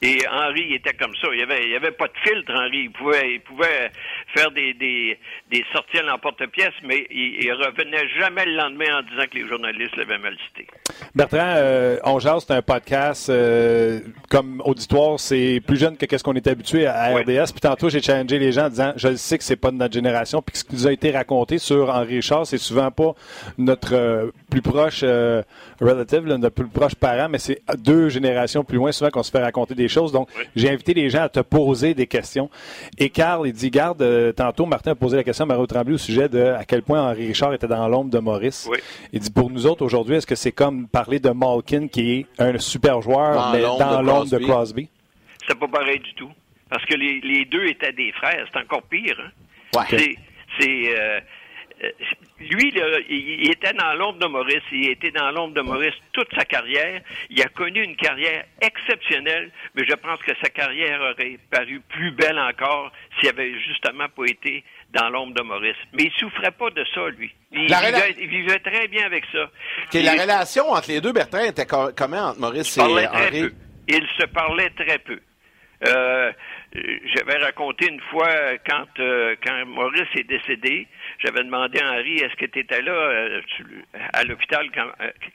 Et Henri était comme ça. Il n'y avait, il avait pas de filtre, Henri. Il pouvait, il pouvait faire des, des, des sorties à l'emporte-pièce, mais il, il, revenait jamais le lendemain en disant que les journalistes l'avaient mal cité. Bertrand, euh, On c'est un podcast euh, comme auditoire, c'est plus jeune que qu'est-ce qu'on est habitué à, RDS. Puis tantôt, j'ai challengé les gens en disant, je sais que c'est pas de notre génération, puis ce qui nous a été raconté sur Henri Richard, c'est souvent pas notre euh, plus proche euh, relative, notre plus proche parent, mais c'est deux générations plus loin souvent qu'on se fait raconter des choses. Donc, j'ai invité les gens à te poser des questions. Et Carl, il dit, garde, euh, tantôt, Martin a posé la question à Mario Tremblay au sujet de à quel point Henri Richard était dans l'ombre de Maurice. Il dit, pour nous autres, aujourd'hui, est-ce que c'est comme parler de Malkin, qui est un super joueur, mais dans l'ombre de Crosby? C'est pas pareil du tout. Parce que les, deux étaient des frères. C'est encore pire. Hein? C'est... Euh, euh, lui, il était dans l'ombre de Maurice. Il était dans l'ombre de Maurice toute sa carrière. Il a connu une carrière exceptionnelle, mais je pense que sa carrière aurait paru plus belle encore s'il avait justement pas été dans l'ombre de Maurice. Mais il souffrait pas de ça, lui. Il, vivait, très bien avec ça. la relation entre les deux, Bertrand, était comment entre Maurice et Henri? Il se parlait très peu. Euh, j'avais raconté une fois quand euh, quand Maurice est décédé, j'avais demandé à Henri est-ce que tu étais là? Euh, à l'hôpital quand,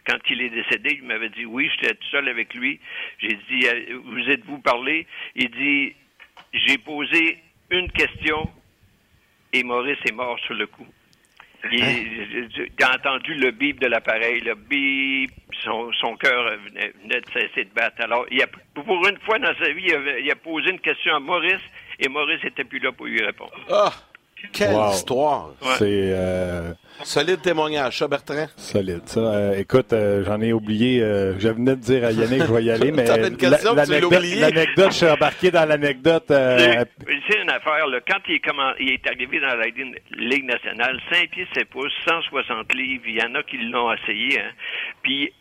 quand il est décédé. Il m'avait dit oui, j'étais tout seul avec lui. J'ai dit vous êtes-vous parlé? Il dit j'ai posé une question et Maurice est mort sur le coup. Il, a entendu le bip de l'appareil, le bip, son, son cœur venait, de cesser de battre. Alors, il a, pour une fois dans sa vie, il a, posé une question à Maurice et Maurice n'était plus là pour lui répondre. Ah! Quelle histoire! C'est. Euh, Solide témoignage, ça, Bertrand? Solide, ça. Euh, écoute, euh, j'en ai oublié. Euh, je venais de dire à Yannick que je vais y aller, mais l'anecdote, je suis embarqué dans l'anecdote. C'est une affaire. Là, quand il est, comment, il est, arrivé dans la Ligue nationale, 5 pieds 7 pouces, 160 livres, il y en a qui l'ont essayé. Hein. Puis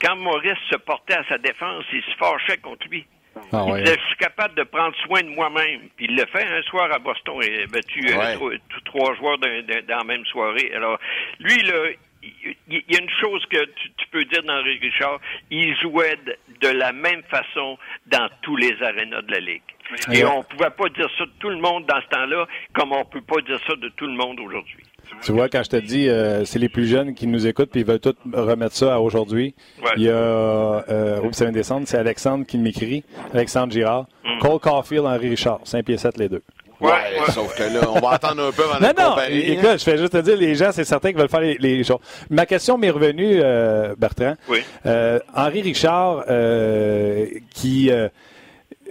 quand Maurice se portait à sa défense, il se fâchait contre lui. Ah, il disait, je suis capable de prendre soin de moi-même. Puis il le fait un soir à Boston. Il a battu euh, trois, joueurs dans, la même soirée. Alors, lui, là, il y a une chose que tu, peux dire dans Richard, il jouait de, la même façon dans tous les arénas de la Ligue. Et on ne pouvait pas dire ça de tout le monde dans ce temps-là, comme on ne peut pas dire ça de tout le monde aujourd'hui. Tu vois, quand je te dis, euh, c'est les plus jeunes qui nous écoutent, puis ils veulent tout remettre ça à aujourd'hui. Il y a, euh, oups, ça vient descendre, c'est Alexandre qui m'écrit, Alexandre Girard. Mm. Cole Caulfield, Henri Richard, 5 pieds 7 les deux. Ouais, sauf que là, on va attendre un peu avant de Non, non, écoute, hein. je fais juste te dire, les gens, c'est certain qu'ils veulent faire les, choses. Ma question m'est revenue, euh, Bertrand. Oui. Euh, Henri Richard, euh, qui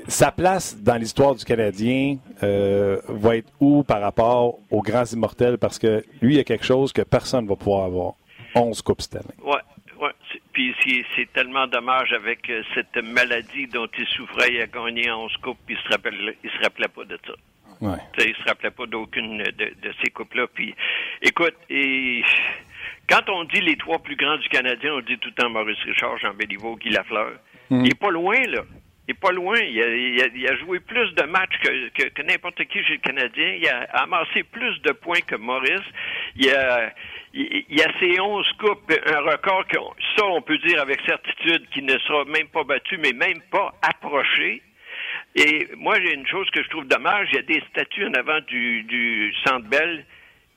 sa place dans l'histoire du Canadien euh, va être où par rapport aux grands immortels? Parce que lui, il y a quelque chose que personne ne va pouvoir avoir. 11 Coupes cette année. Oui, ouais. Puis c'est tellement dommage avec euh, cette maladie dont il souffrait. Il a gagné 11 Coupes, puis il se rappelait, il se rappelait pas de ça. Ouais. Il se rappelait pas d'aucune de, ces coupes-là. Puis, écoute, et quand on dit les trois plus grands du Canadien, on dit tout le temps Maurice Richard, Jean Béliveau, Guy Lafleur. Hmm. Il est pas loin, là. Pas loin. Il a, joué plus de matchs que, n'importe qui chez le Canadien. Il a amassé plus de points que Maurice. Il a, ses 11 coupes, un record que ça, on peut dire avec certitude qu'il ne sera même pas battu, mais même pas approché. Et moi, j'ai une chose que je trouve dommage. Il y a des statues en avant du, du Bell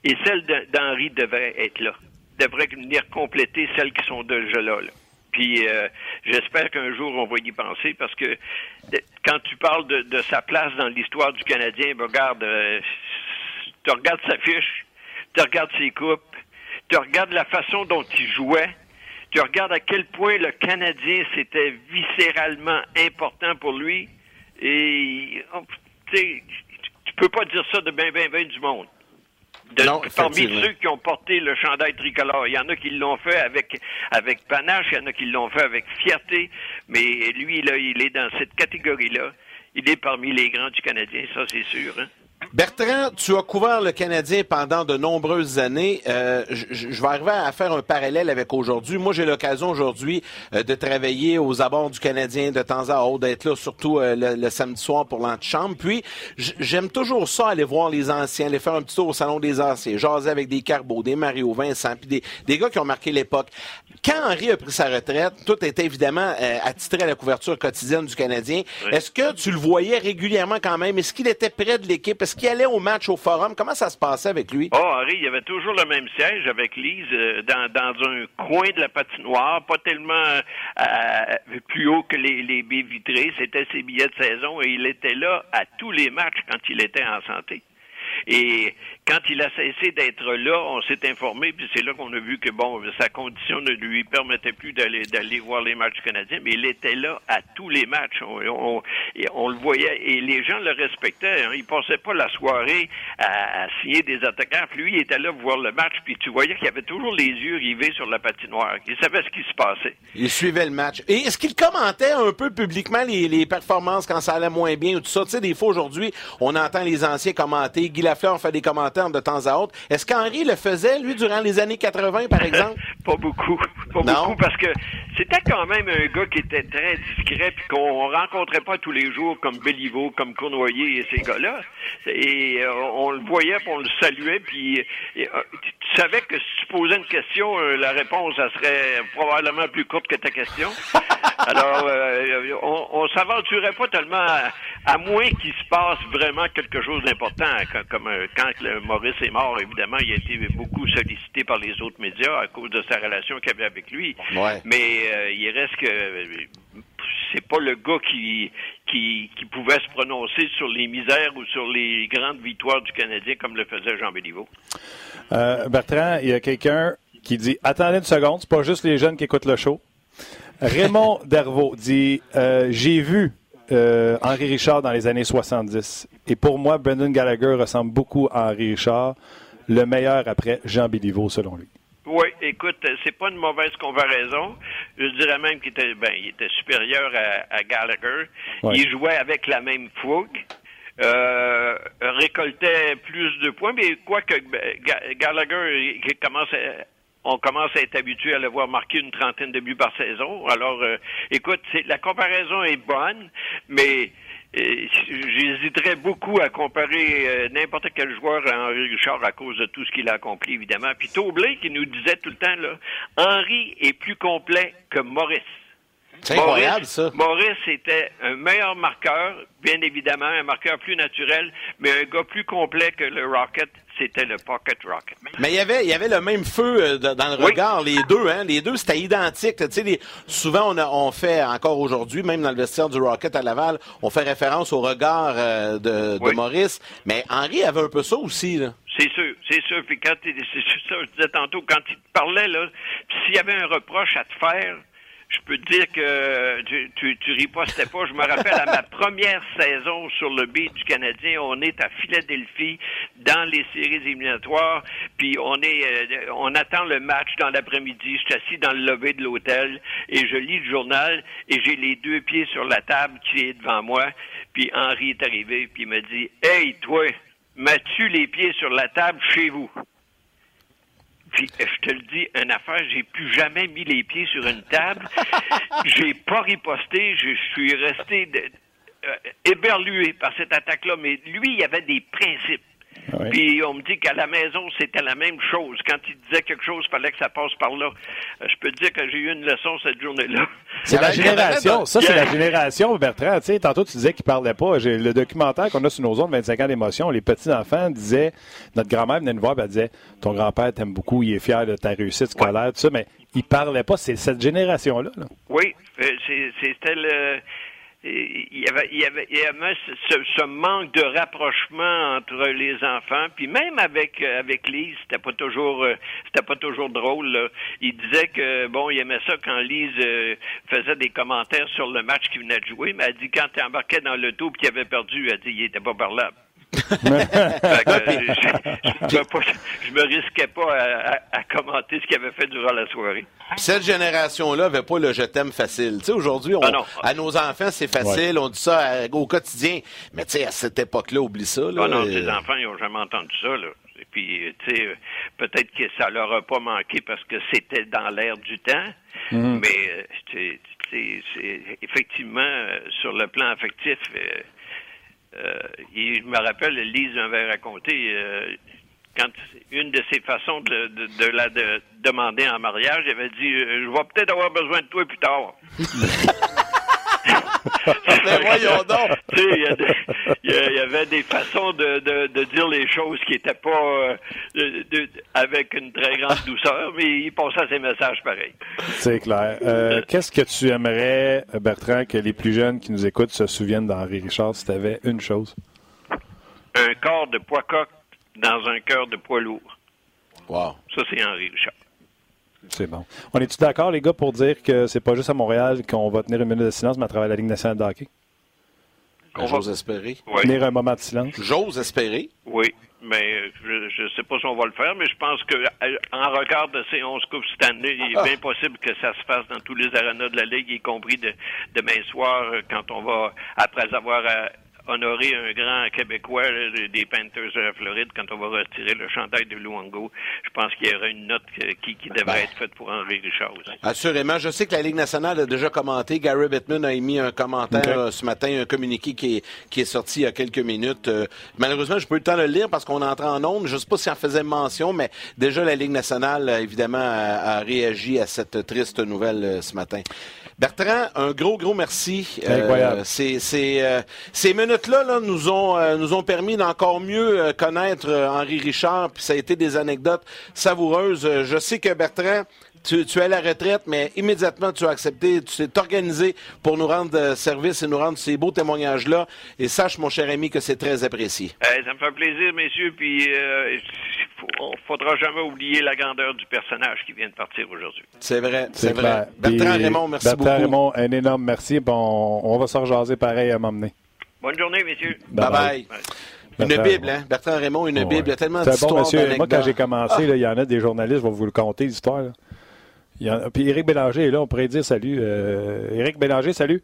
et celle d'Henri devrait être là. Devrait venir compléter celles qui sont déjà là. là. Puis euh, j'espère qu'un jour on va y penser parce que quand tu parles de, sa place dans l'histoire du Canadien, ben, regarde, euh, tu regardes sa fiche, tu regardes ses coupes, tu regardes la façon dont il jouait, tu regardes à quel point le Canadien c'était viscéralement important pour lui, et oh, tu peux pas dire ça de bien, bien, bien du monde parmi ceux qui ont porté le chandail tricolore, il y en a qui l'ont fait avec avec panache, il y en a qui l'ont fait avec fierté, mais lui là, il est dans cette catégorie-là. Il est parmi les grands du Canadien, ça c'est sûr. Hein? Bertrand, tu as couvert le Canadien pendant de nombreuses années. Euh, je, vais arriver à faire un parallèle avec aujourd'hui. Moi, j'ai l'occasion aujourd'hui euh, de travailler aux abords du Canadien de temps à autre, d'être là surtout euh, le, samedi soir pour l'antichambre. Puis, j'aime toujours ça, aller voir les anciens, aller faire un petit tour au salon des anciens, jaser avec des Carbeaux, des Mario Vincent, puis des, des gars qui ont marqué l'époque. Quand Henri a pris sa retraite, tout était évidemment attitré à la couverture quotidienne du Canadien. Est-ce que tu le voyais régulièrement quand même? Est-ce qu'il était près de l'équipe? Est-ce qu'il allait au match au forum? Comment ça se passait avec lui? Oh, Henri, il y avait toujours le même siège avec Lise euh, dans, dans, un coin de la patinoire, pas tellement euh, plus haut que les, les baies vitrées. C'était ses billets de saison et il était là à tous les matchs quand il était en santé. Et quand il a cessé d'être là, on s'est informé, puis c'est là qu'on a vu que bon, sa condition ne lui permettait plus d'aller d'aller voir les matchs canadiens, mais il était là à tous les matchs. On, on, le voyait et les gens le respectaient. Hein. Il passait pas la soirée à, signer des attaquants. Lui, il était là pour voir le match, puis tu voyais qu'il avait toujours les yeux rivés sur la patinoire. Il savait ce qui se passait. Il suivait le match. Et est-ce qu'il commentait un peu publiquement les, les, performances quand ça allait moins bien ou tout ça? Tu sais, des fois aujourd'hui, on entend les anciens commenter. Guy Lafleur fait des commentaires de temps à autre. Est-ce qu'Henri le faisait, lui, durant les années 80, par exemple? pas beaucoup. Pas beaucoup, parce que c'était quand même un gars qui était très discret, puis qu'on rencontrait pas tous les jours comme Béliveau, comme Cournoyer et ces gars-là. Et euh, on le voyait, puis on le saluait, puis euh, tu savais que si tu posais une question, euh, la réponse, ça serait probablement plus courte que ta question. Alors, on, on s'aventurait pas tellement, à, moins qu'il se passe vraiment quelque chose d'important, comme, quand le Maurice est mort, évidemment, il a été beaucoup sollicité par les autres médias à cause de sa relation qu'il avait avec lui. Mais euh, il reste que c'est pas le gars qui, qui, pouvait se prononcer sur les misères ou sur les grandes victoires du Canadien comme le faisait Jean Béliveau. Euh, Bertrand, il y a quelqu'un qui dit Attendez une seconde, c'est pas juste les jeunes qui écoutent le show. Raymond Dervaux dit euh, J'ai vu euh, Henri Richard dans les années 70. Et pour moi, Brendan Gallagher ressemble beaucoup à Henri Richard, le meilleur après Jean Béliveau, selon lui. Oui, écoute, c'est pas une mauvaise comparaison. Je dirais même qu'il était, ben, il était supérieur à, Gallagher. Il jouait avec la même fougue. Euh, récoltait plus de points, mais quoi que ben, Gallagher on commence à être habitué à le voir marquer une trentaine de buts par saison. Alors, euh, écoute, la comparaison est bonne, mais j'hésiterais beaucoup à comparer euh, n'importe quel joueur à Henri Richard à cause de tout ce qu'il a accompli, évidemment. Puis Toblé qui nous disait tout le temps, là, Henri est plus complet que Maurice. C'est incroyable, ça. Maurice était un meilleur marqueur, bien évidemment, un marqueur plus naturel, mais un gars plus complet que le Rocket c'était le Pocket Rocket. Mais il y avait, il y avait le même feu euh, dans le regard, les deux, hein. Les deux, c'était identique. Tu sais, souvent, on, a, on fait encore aujourd'hui, même dans le vestiaire du Rocket à Laval, on fait référence au regard euh, de, de, Maurice. Mais Henri avait un peu ça aussi, là. C'est sûr, c'est sûr. Puis quand c'est ça, je disais tantôt, quand il te parlait, là, s'il y avait un reproche à te faire, je peux te dire que tu, tu, tu ripostais pas. Je me rappelle à ma première saison sur le beat du Canadien, on est à Philadelphie dans les séries éliminatoires, puis on est euh, on attend le match dans l'après-midi. Je suis assis dans le lobby de l'hôtel et je lis le journal et j'ai les deux pieds sur la table qui est devant moi. Puis Henri est arrivé puis il m'a dit Hey toi, mets-tu les pieds sur la table chez vous? Puis je te le dis, une affaire, j'ai plus jamais mis les pieds sur une table. j'ai pas riposté, je suis resté euh, éberlué par cette attaque-là. Mais lui, il avait des principes. Puis on me dit qu'à la maison, c'était la même chose. Quand il disait quelque chose, il fallait que ça passe par là. Euh, je peux te dire que j'ai eu une leçon cette journée-là. C'est la génération. Ça, c'est la génération, Bertrand. Tu sais, tantôt, tu disais qu'il parlait pas. Le documentaire qu'on a sur nos zones 25 ans d'émotion, les petits-enfants disaient, notre grand-mère venait nous voir, elle disait, ton grand-père t'aime beaucoup, il est fier de ta réussite scolaire, tout ça, mais il parlait pas. C'est cette génération-là. Oui, euh, c'était le il y avait, il y avait, il y avait ce, ce, manque de rapprochement entre les enfants, puis même avec avec Lise, c'était pas toujours euh, c'était pas toujours drôle. Il disait que bon, il aimait ça quand Lise euh, faisait des commentaires sur le match qu'il venait de jouer, mais elle dit quand tu embarquais dans le tout qu'il avait perdu, elle dit il était pas parlable je, me risquais pas à, commenter ce qu'il avait fait durant la soirée. cette génération-là n'avait pas le je t'aime facile. Tu sais, aujourd'hui, ah à nos enfants, c'est facile, on dit ça au quotidien. Mais tu sais, à cette époque-là, oublie ça. Là, ah non, ces enfants, ils n'ont jamais entendu ça. Là. Et puis, tu sais, peut-être que ça leur a pas manqué parce que c'était dans l'air du temps. Mhm. Mais, c'est effectivement, euh, sur le plan affectif, euh, je me rappelle, Lise m'avait raconté euh, quand une de ses façons de, la demander en mariage, elle avait dit euh, Je vais peut-être avoir besoin de toi plus tard. Mais voyons donc! Il y, avait des façons de, dire les choses qui n'étaient pas avec une très grande douceur, mais il passait ses messages pareil. C'est clair. Qu'est-ce que tu aimerais, Bertrand, que les plus jeunes qui nous écoutent se souviennent d'Henri Richard si tu avais une chose? Un corps de poids coq dans un cœur de poids lourd. Wow. Ça, c'est Henri Richard. C'est bon. On est-tu d'accord, les gars, pour dire que c'est pas juste à Montréal qu'on va tenir une minute de silence, mais à travers la Ligue nationale de hockey? J'ose espérer. Tenir un moment de silence? J'ose espérer. Oui, mais je ne sais pas si on va le faire, mais je pense que euh, en regard de ces 11 coupes cette année, il est ah. bien possible que ça se fasse dans tous les arénas de la Ligue, y compris de, demain soir, euh, quand on va, après avoir euh, honorer un grand Québécois des Panthers de la Floride quand on va retirer le chandail de Luango. Je pense qu'il y aura une note qui, qui devrait ben. être faite pour Henri Richard aussi. Assurément. Je sais que la Ligue nationale a déjà commenté. Gary Bettman a émis un commentaire euh, ce matin, un communiqué qui est, qui est sorti il y a quelques minutes. Euh, malheureusement, je peux eu le temps de le lire parce qu'on entre en nombre. Je ne sais pas si en faisait mention, mais déjà la Ligue nationale, évidemment, a, a réagi à cette triste nouvelle euh, ce matin. Bertrand, un gros, gros merci. Incroyable. Euh, c'est, euh, ces minutes-là là, nous, ont, euh, nous ont permis d'encore mieux connaître Henri Richard, puis ça a été des anecdotes savoureuses. Je sais que Bertrand, tu, tu es à la retraite, mais immédiatement tu as accepté, tu t'es organisé pour nous rendre service et nous rendre ces beaux témoignages-là. Et sache, mon cher ami, que c'est très apprécié. ça me fait plaisir, messieurs, puis ne faudra jamais oublier la grandeur du personnage qui vient de partir aujourd'hui. C'est vrai, c'est vrai. Bertrand Raymond, merci beaucoup. Bertrand Raymond, un énorme merci. Bon, on va se rejaser pareil à m'emmener. Bonne journée, messieurs. Bye bye. Une Bible, hein? Bertrand Raymond, une Bible. Il y a tellement d'histoires. Bon, monsieur. Moi, quand j'ai commencé, il y en a des journalistes, je vais vous le conter, l'histoire. Puis Éric Bélanger est là, on pourrait dire salut. Euh, Éric Bélanger, salut.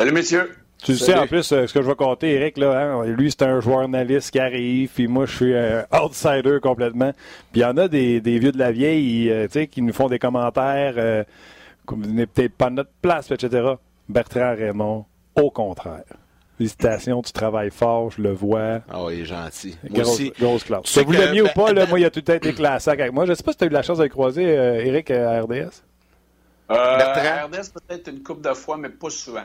Salut, messieurs. Tu sais, en plus, euh, ce que je vais compter, Eric, là, hein, lui, c'est un journaliste qui arrive, puis moi, je suis un outsider complètement. Puis il y en a des, des vieux de la vieille, euh, tu sais, qui nous font des commentaires, euh, comme vous n'êtes peut-être pas notre place, etc. Bertrand Raymond, au contraire. Félicitations, tu travailles fort, je le vois. Ah oui, il est gentil. Moi grosse, aussi. Grosse classe. Tu vous l'aimiez ou pas, là, moi, il a tout été classé avec moi. Je sais pas si tu as eu la chance de le croiser, Eric, à RDS. Euh, Bertrand? RDS, peut-être une coupe de fois, mais pas souvent.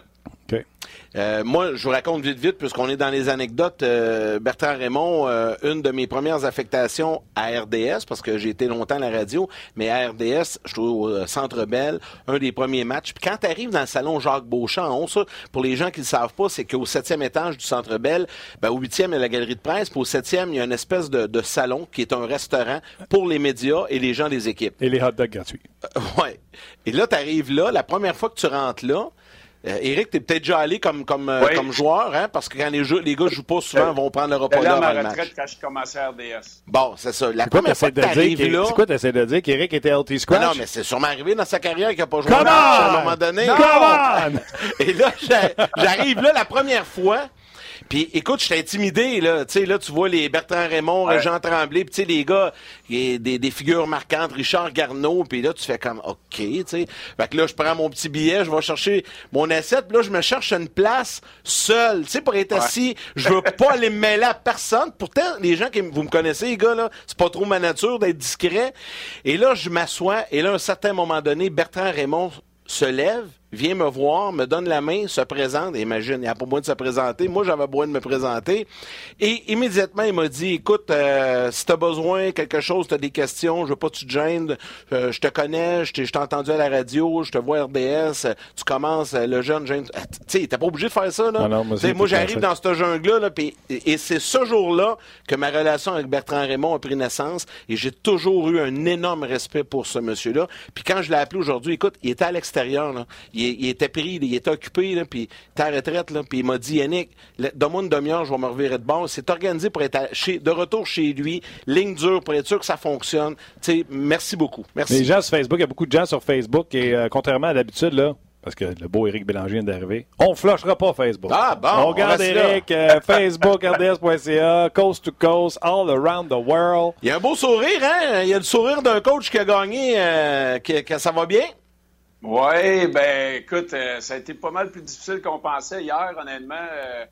Euh, moi, je vous raconte vite, vite, puisqu'on est dans les anecdotes. Euh, Bertrand Raymond, euh, une de mes premières affectations à RDS, parce que j'ai été longtemps à la radio, mais à RDS, je suis au Centre Bell, un des premiers matchs. Puis quand tu arrives dans le salon Jacques Beauchamp, ça, pour les gens qui ne le savent pas, c'est qu'au septième étage du Centre Bell, ben, au huitième, il y a la galerie de presse, puis au septième, il y a une espèce de, de, salon qui est un restaurant pour les médias et les gens des équipes. Et les hot dogs gratuits. ouais. Et là, tu arrives là, la première fois que tu rentres là, euh, Eric, t'es peut-être déjà allé comme, comme, euh, comme joueur, hein? Parce que quand les, jeux, les gars jouent pas souvent, ils vont prendre le repas là. ma retraite quand je commençais à RDS. Bon, c'est ça. La première fois que t'arrives là. C'est quoi t'essaies de dire qu'Eric était LT Squash? Non, mais c'est sûrement arrivé dans sa carrière qu'il n'a pas joué un match à un moment donné. Come on! Et là, j'arrive là la première fois. Puis écoute, j'étais intimidé là, tu sais là tu vois les Bertrand Raymond, ouais. Jean Tremblay, puis tu sais les gars, des, des figures marquantes, Richard Garneau, puis là tu fais comme OK, tu sais. Fait que là je prends mon petit billet, je vais chercher mon assiette, puis là je me cherche une place seule, tu sais pour être assis, je veux pas aller me mêler à personne. Pourtant les gens qui vous me connaissez les gars là, c'est pas trop ma nature d'être discret. Et là je m'assois et là à un certain moment donné, Bertrand Raymond se lève vient me voir, me donne la main, se présente. Imagine, il n'y a pas besoin de se présenter. Moi, j'avais besoin de me présenter. Et immédiatement, il m'a dit, écoute, euh, si tu as besoin quelque chose, tu as des questions, je veux pas que tu te gênes, euh, je te connais, je t'ai entendu à la radio, je te vois RDS, tu commences, euh, le jeune, jeune tu sais, t'es pas obligé de faire ça, là. moi, moi j'arrive dans ce jungle-là, là, et c'est ce jour-là que ma relation avec Bertrand Raymond a pris naissance, et j'ai toujours eu un énorme respect pour ce monsieur-là. Puis quand je l'ai appelé aujourd'hui, écoute, il était à l'extérieur, là il, était pris, il était occupé, là, puis ta retraite, là, puis il m'a dit, Yannick, donne-moi une demi-heure, je vais me revirer de bord. C'est organisé pour être de retour chez lui, ligne dure pour être sûr que ça fonctionne. merci beaucoup. Merci. Les gens sur Facebook, il y a beaucoup de gens sur Facebook et euh, contrairement à d'habitude, là, parce que le beau Éric Bélanger vient d'arriver. On ne flushera pas Facebook. Ah bon, on regarde Éric, euh, Facebook, RDS.ca, Coast to Coast, all around the world. Il y a un beau sourire, hein? Il y a le sourire d'un coach qui a gagné, euh, que ça va bien. Oui, ben écoute, euh, ça a été pas mal plus difficile qu'on pensait. Hier, honnêtement, euh,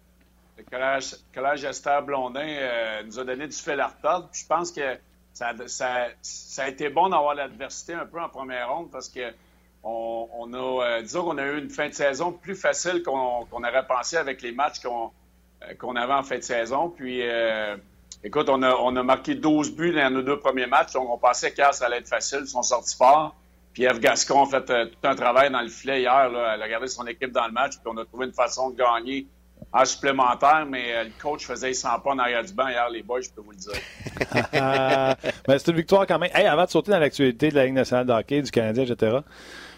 le collège, Esther Blondin euh, nous a donné du fil à retordre. je pense que ça, a été bon d'avoir l'adversité un peu en première ronde parce que on, a, disons qu'on a eu une fin de saison plus facile qu'on aurait pensé avec les matchs qu'on qu'on avait en fin de saison. Puis, écoute, on a, on a marqué 12 buts dans nos deux premiers matchs, donc on pensait que ça allait être facile. Ils sont sortis forts. Pierre Gascon a fait euh, tout un travail dans le filet hier. Là. Elle a gardé son équipe dans le match, puis on a trouvé une façon de gagner en supplémentaire, mais euh, le coach faisait 100 pas en arrière du banc hier, les boys, je peux vous le dire. ben, c'est une victoire quand même. Hey, avant de sauter dans l'actualité de la Ligue nationale de hockey, du Canadien, etc.,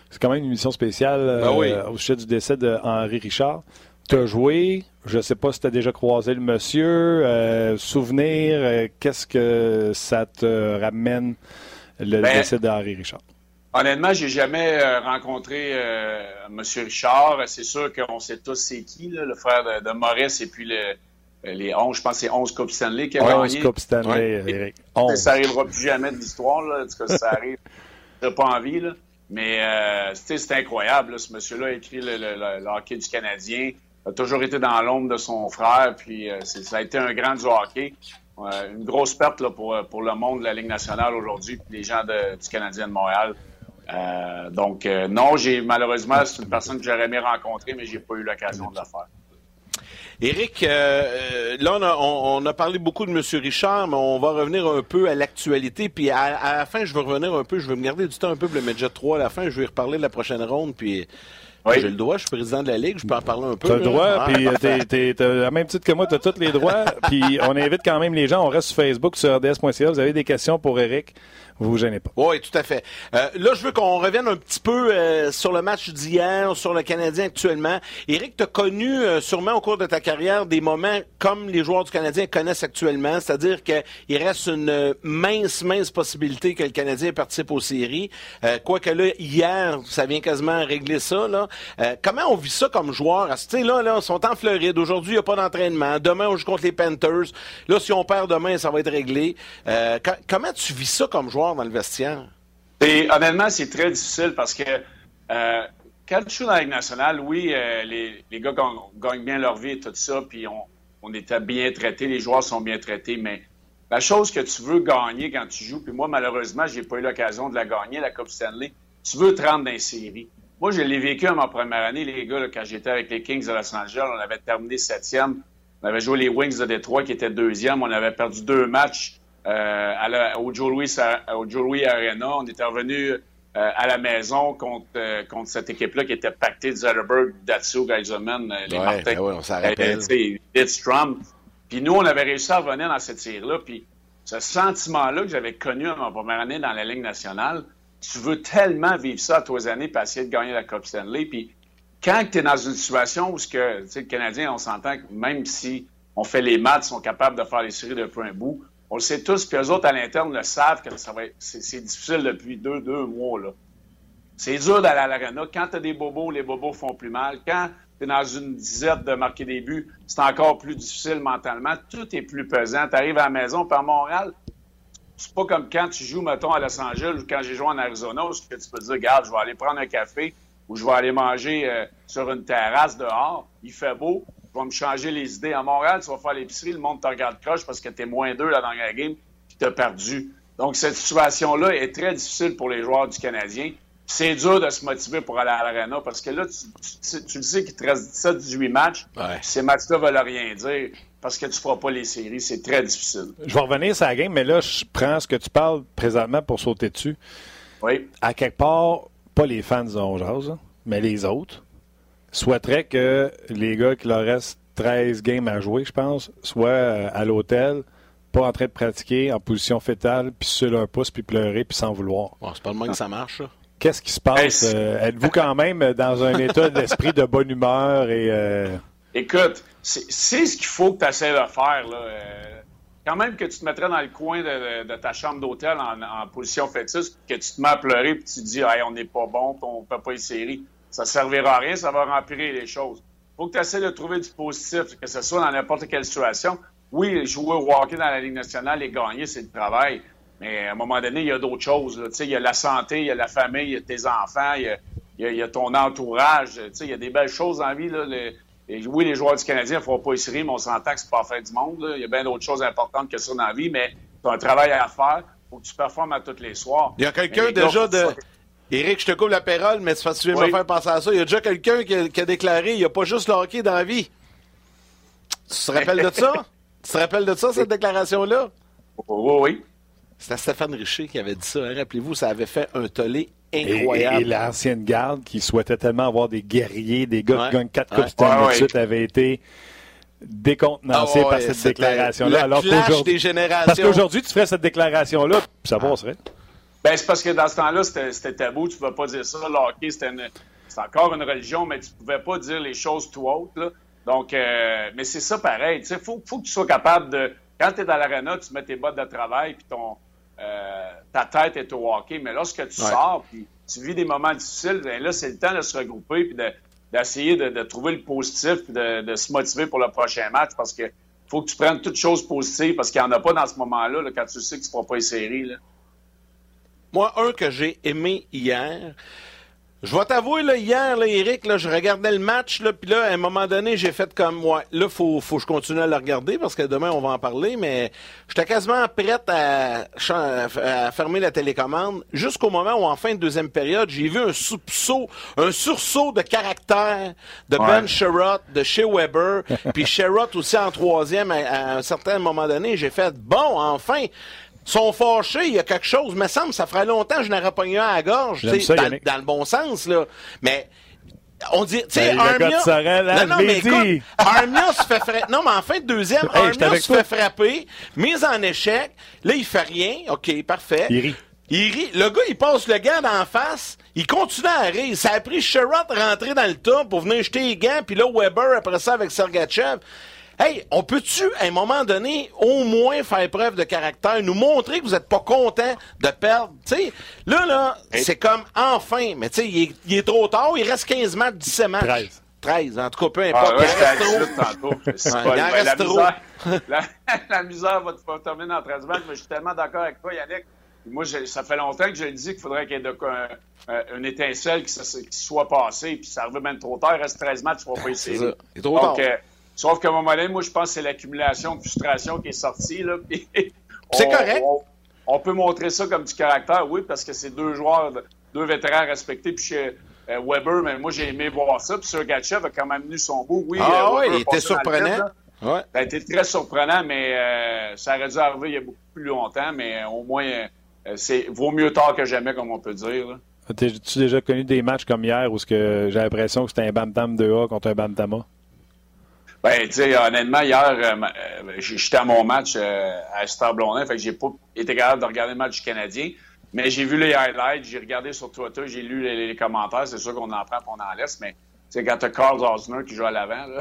c'est quand même une émission spéciale ben euh, au sujet du décès d'Henri Richard. Tu as joué, je ne sais pas si tu as déjà croisé le monsieur. souvenir, qu'est-ce que ça te ramène, le ben, décès d'Henri Richard? Honnêtement, j'ai jamais euh, rencontré euh, M. Richard. C'est sûr qu'on sait tous c'est qui, là, le frère de, Maurice et puis le, les 11, je pense que c'est 11 Coupe Stanley qui a 11 gagné. Coupe Stanley, Eric. 11. Ça n'arrivera plus jamais de l'histoire. En tout cas, ça arrive, pas envie. Là. Mais euh, c'est incroyable. Ce monsieur-là a écrit le, le, hockey du Canadien. Il a toujours été dans l'ombre de son frère. Puis euh, ça a été un grand du hockey. une grosse perte là, pour, pour le monde de la Ligue nationale aujourd'hui, puis les gens de, du Canadien de Montréal. Euh, donc, euh, non, j'ai malheureusement, c'est une personne que j'aurais aimé rencontrer, mais j'ai pas eu l'occasion de le faire. Éric, euh, là, on a, parlé beaucoup de M. Richard, mais on va revenir un peu à l'actualité. Puis à, la fin, je vais revenir un peu, je vais me garder du temps un peu pour le Medjet 3 à la fin. Je vais reparler de la prochaine ronde. Puis J'ai le droit, je suis président de la Ligue, je peux en parler un peu. Tu as le droit, puis tu es, à même titre que moi, tu as tous les droits. puis on invite quand même les gens, on reste sur Facebook, sur rds.ca. Vous avez des questions pour Eric, vous vous gênez pas. Oui, tout à fait. Euh, là, je veux qu'on revienne un petit peu euh, sur le match d'hier, sur le Canadien actuellement. Eric, tu as connu euh, sûrement au cours de ta carrière des moments comme les joueurs du Canadien connaissent actuellement, c'est-à-dire qu'il reste une mince, mince possibilité que le Canadien participe aux séries. Quoique là, hier, ça vient quasiment régler ça. Là. comment on vit ça comme joueur? Tu sais, là, là, on sont en Floride. Aujourd'hui, il n'y a pas d'entraînement. Demain, on joue contre les Panthers. Là, si on perd demain, ça va être réglé. comment tu vis ça comme joueur? Vestiaire? Et, honnêtement, c'est très difficile parce que euh, quand tu joues dans la Ligue nationale, oui, euh, les, gars gagnent, bien leur vie et tout ça, puis on, on était bien traités, les joueurs sont bien traités, mais la chose que tu veux gagner quand tu joues, puis moi, malheureusement, j'ai pas eu l'occasion de la gagner, la Coupe Stanley, tu veux te rendre dans les séries. Moi, je l'ai vécu en ma première année, les gars, quand j'étais avec les Kings de Los Angeles, on avait terminé septième, on avait joué les Wings de Détroit qui étaient deuxième, on avait perdu deux matchs euh, au, Joe Louis, au Joe Louis Arena. On était revenu euh, à la maison contre, euh, contre cette équipe-là qui était pactée de Zetterberg, Datsu, Geiselman, les Martins. Ben ouais, on s'en rappelle. Puis nous, on avait réussi à revenir dans cette série-là. Puis ce sentiment-là que j'avais connu en ma première année dans la Ligue nationale, tu veux tellement vivre ça à toi les années, puis essayer de gagner la Coupe Stanley. Puis quand tu es dans une situation où ce que, le Canadien, on s'entend que même si on fait les maths, ils sont capables de faire les séries de point bout, on le sait tous, puis eux autres à l'interne le savent que ça va c'est, difficile depuis deux, deux mois. Là. C'est dur d'aller à l'arena. Quand tu as des bobos, les bobos font plus mal. Quand tu es dans une dizaine de marquer des buts, c'est encore plus difficile mentalement. Tout est plus pesant. Tu arrives à la maison, à Montréal, c'est pas comme quand tu joues, mettons, à Los Angeles ou quand j'ai joué en Arizona, où tu peux dire, regarde, je vais aller prendre un café ou je vais aller manger euh, sur une terrasse dehors. Il fait beau vas me changer les idées. À Montréal, tu vas faire l'épicerie, le monde te regarde croche parce que tu es moins deux là, dans la game, puis tu as perdu. Donc, cette situation-là est très difficile pour les joueurs du Canadien. C'est dur de se motiver pour aller à l'arena parce que là, tu, le sais qu'il te reste 17-18 matchs. Ces matchs-là veulent rien dire parce que tu ne feras pas les séries. C'est très difficile. Je vais revenir sur la game, mais là, je prends ce que tu parles présentement pour sauter dessus. Oui. À quelque part, pas les fans de hein, mais les autres souhaiterait que les gars qui leur restent 13 games à jouer, je pense, soient euh, à l'hôtel, pas en train de pratiquer en position fétale, puis sur leur pouce, puis pleurer, puis sans vouloir. c'est pas le moins que ça marche, Qu'est-ce qui se passe? Euh, êtes-vous quand même dans un état d'esprit de bonne humeur et. Euh, Écoute, c'est ce qu'il faut que tu essaies de faire. Là. quand même que tu te mettrais dans le coin de, ta chambre d'hôtel en, position fétiste, que tu te mets à pleurer et tu te dis hey, on n'est pas bon, on ne fait pas série ça ne servira à rien, ça va rempirer les choses. Il faut que tu essaies de trouver du positif, que ce soit dans n'importe quelle situation. Oui, jouer au hockey dans la Ligue nationale et gagner, c'est le travail. Mais à un moment donné, il y a d'autres choses. Il y a la santé, il y a la famille, il y a tes enfants, il y a, ton entourage. Il y a des belles choses en vie. Là. oui, les joueurs du Canadien ne feront pas ici, mais on s'entend que c'est pas la fin du monde. Il y a bien d'autres choses importantes que ça dans la vie, mais tu as un travail à faire. Il faut que tu performes à tous les soirs. Il y a quelqu'un déjà de. Éric, je te coupe la pérole, mais tu viens me faire penser à ça. Il y a déjà quelqu'un qui, a déclaré il n'y a pas juste le hockey dans la vie. Tu te rappelles de ça? tu te rappelles de ça, cette déclaration-là? Oui, oui. C'était Stéphane Richer qui avait dit ça. Hein. Rappelez-vous, ça avait fait un tollé incroyable. Et, l'ancienne garde qui souhaitait tellement avoir des guerriers, des gars qui gagnent quatre coupes Stanley de suite, avait été décontenancé ah par cette déclaration-là. Alors qu'aujourd'hui, parce qu'aujourd'hui, tu ferais cette déclaration-là, ça passerait. Ben, c'est parce que dans ce temps-là, c'était tabou. Tu ne pouvais pas dire ça. Le hockey, c'était encore une religion, mais tu ne pouvais pas dire les choses tout hautes. Là. Donc, euh, mais c'est ça pareil. Il faut, faut, que tu sois capable de. Quand tu es dans l'arena, tu mets tes bottes de travail, puis ton, euh, ta tête est au hockey. Mais lorsque tu sors, puis tu vis des moments difficiles, ben là, c'est le temps de se regrouper, puis d'essayer de, trouver le positif, puis de, se motiver pour le prochain match, parce que faut que tu prennes toutes choses positives, parce qu'il n'y en a pas dans ce moment-là, là, quand tu sais que tu ne feras pas les séries. Là. Moi, un que j'ai aimé hier, je vais t'avouer, là, hier, là, Eric, là, je regardais le match, là, puis là, à un moment donné, j'ai fait comme moi. Là, faut, faut que je continue à le regarder parce que demain, on va en parler, mais j'étais quasiment prête à, fermer la télécommande jusqu'au moment où, en fin de deuxième période, j'ai vu un soupçon, un sursaut de caractère de Ben Sherrod, de chez Weber, puis Sherrod aussi en troisième à, à un certain moment donné. J'ai fait, bon, enfin, sont fâchés, il y a quelque chose. Me semble, ça ferait longtemps que je n'aurais pas eu un à la gorge, dans, dans, le bon sens, là. Mais on dit, tu sais, Armia. Non, non, mais écoute, Armia se fait frapper. Non, mais en fin de deuxième, hey, Armia se fait frapper, mise en échec. Là, il fait rien. OK, parfait. Il rit. Il rit. Le gars, il passe le gars d'en face. Il continue à rire. Ça a pris Sherrod rentrer dans le tas pour venir jeter les gants. Puis là, Weber, après ça, avec Sergachev. Hey, on peut-tu, à un moment donné, au moins faire preuve de caractère, nous montrer que vous n'êtes pas content de perdre? sais, là, là, c'est comme enfin, mais tu sais, il, il, est trop tard, il reste 15 matchs, 17 matchs. 13. 13, en tout cas, peu importe. Ah, ouais, il reste trop. il en reste trop. La, la, misère va te terminer dans 13 matchs, mais je suis tellement d'accord avec toi, Yannick. Moi, ça fait longtemps que je dis qu'il faudrait qu'il y ait de, une étincelle qui, qui, soit passée, puis ça arrive même trop tard. Il reste 13 matchs, tu ne pas essayer. C'est Il est trop tard. Euh, Sauf qu'à un moment donné, moi, je pense que c'est l'accumulation de frustration qui est sortie. Là, c'est correct. On, peut montrer ça comme du caractère, oui, parce que c'est deux joueurs, deux vétérans respectés. Puis chez euh, Weber, mais moi, j'ai aimé voir ça. Puis Sergachev a quand même venu son bout. Oui, ah euh, oui, il était surprenant. Ouais. Ça a été très surprenant, mais euh, ça aurait dû arriver il y a beaucoup plus longtemps. Mais au moins, c'est vaut mieux tard que jamais, comme on peut dire. As-tu déjà connu des matchs comme hier où j'ai l'impression que c'était un Bam-Tam 2A contre un Bam-Tama? Ben, tu sais, honnêtement, hier, euh, euh, j'étais à mon match euh, à Star Blondin, fait que j'ai pas été capable de regarder le match du Canadien. Mais j'ai vu les highlights, j'ai regardé sur Twitter, j'ai lu les, commentaires. C'est sûr qu'on en prend et on en laisse, mais tu sais, quand t'as Carl Osner qui joue à l'avant, là,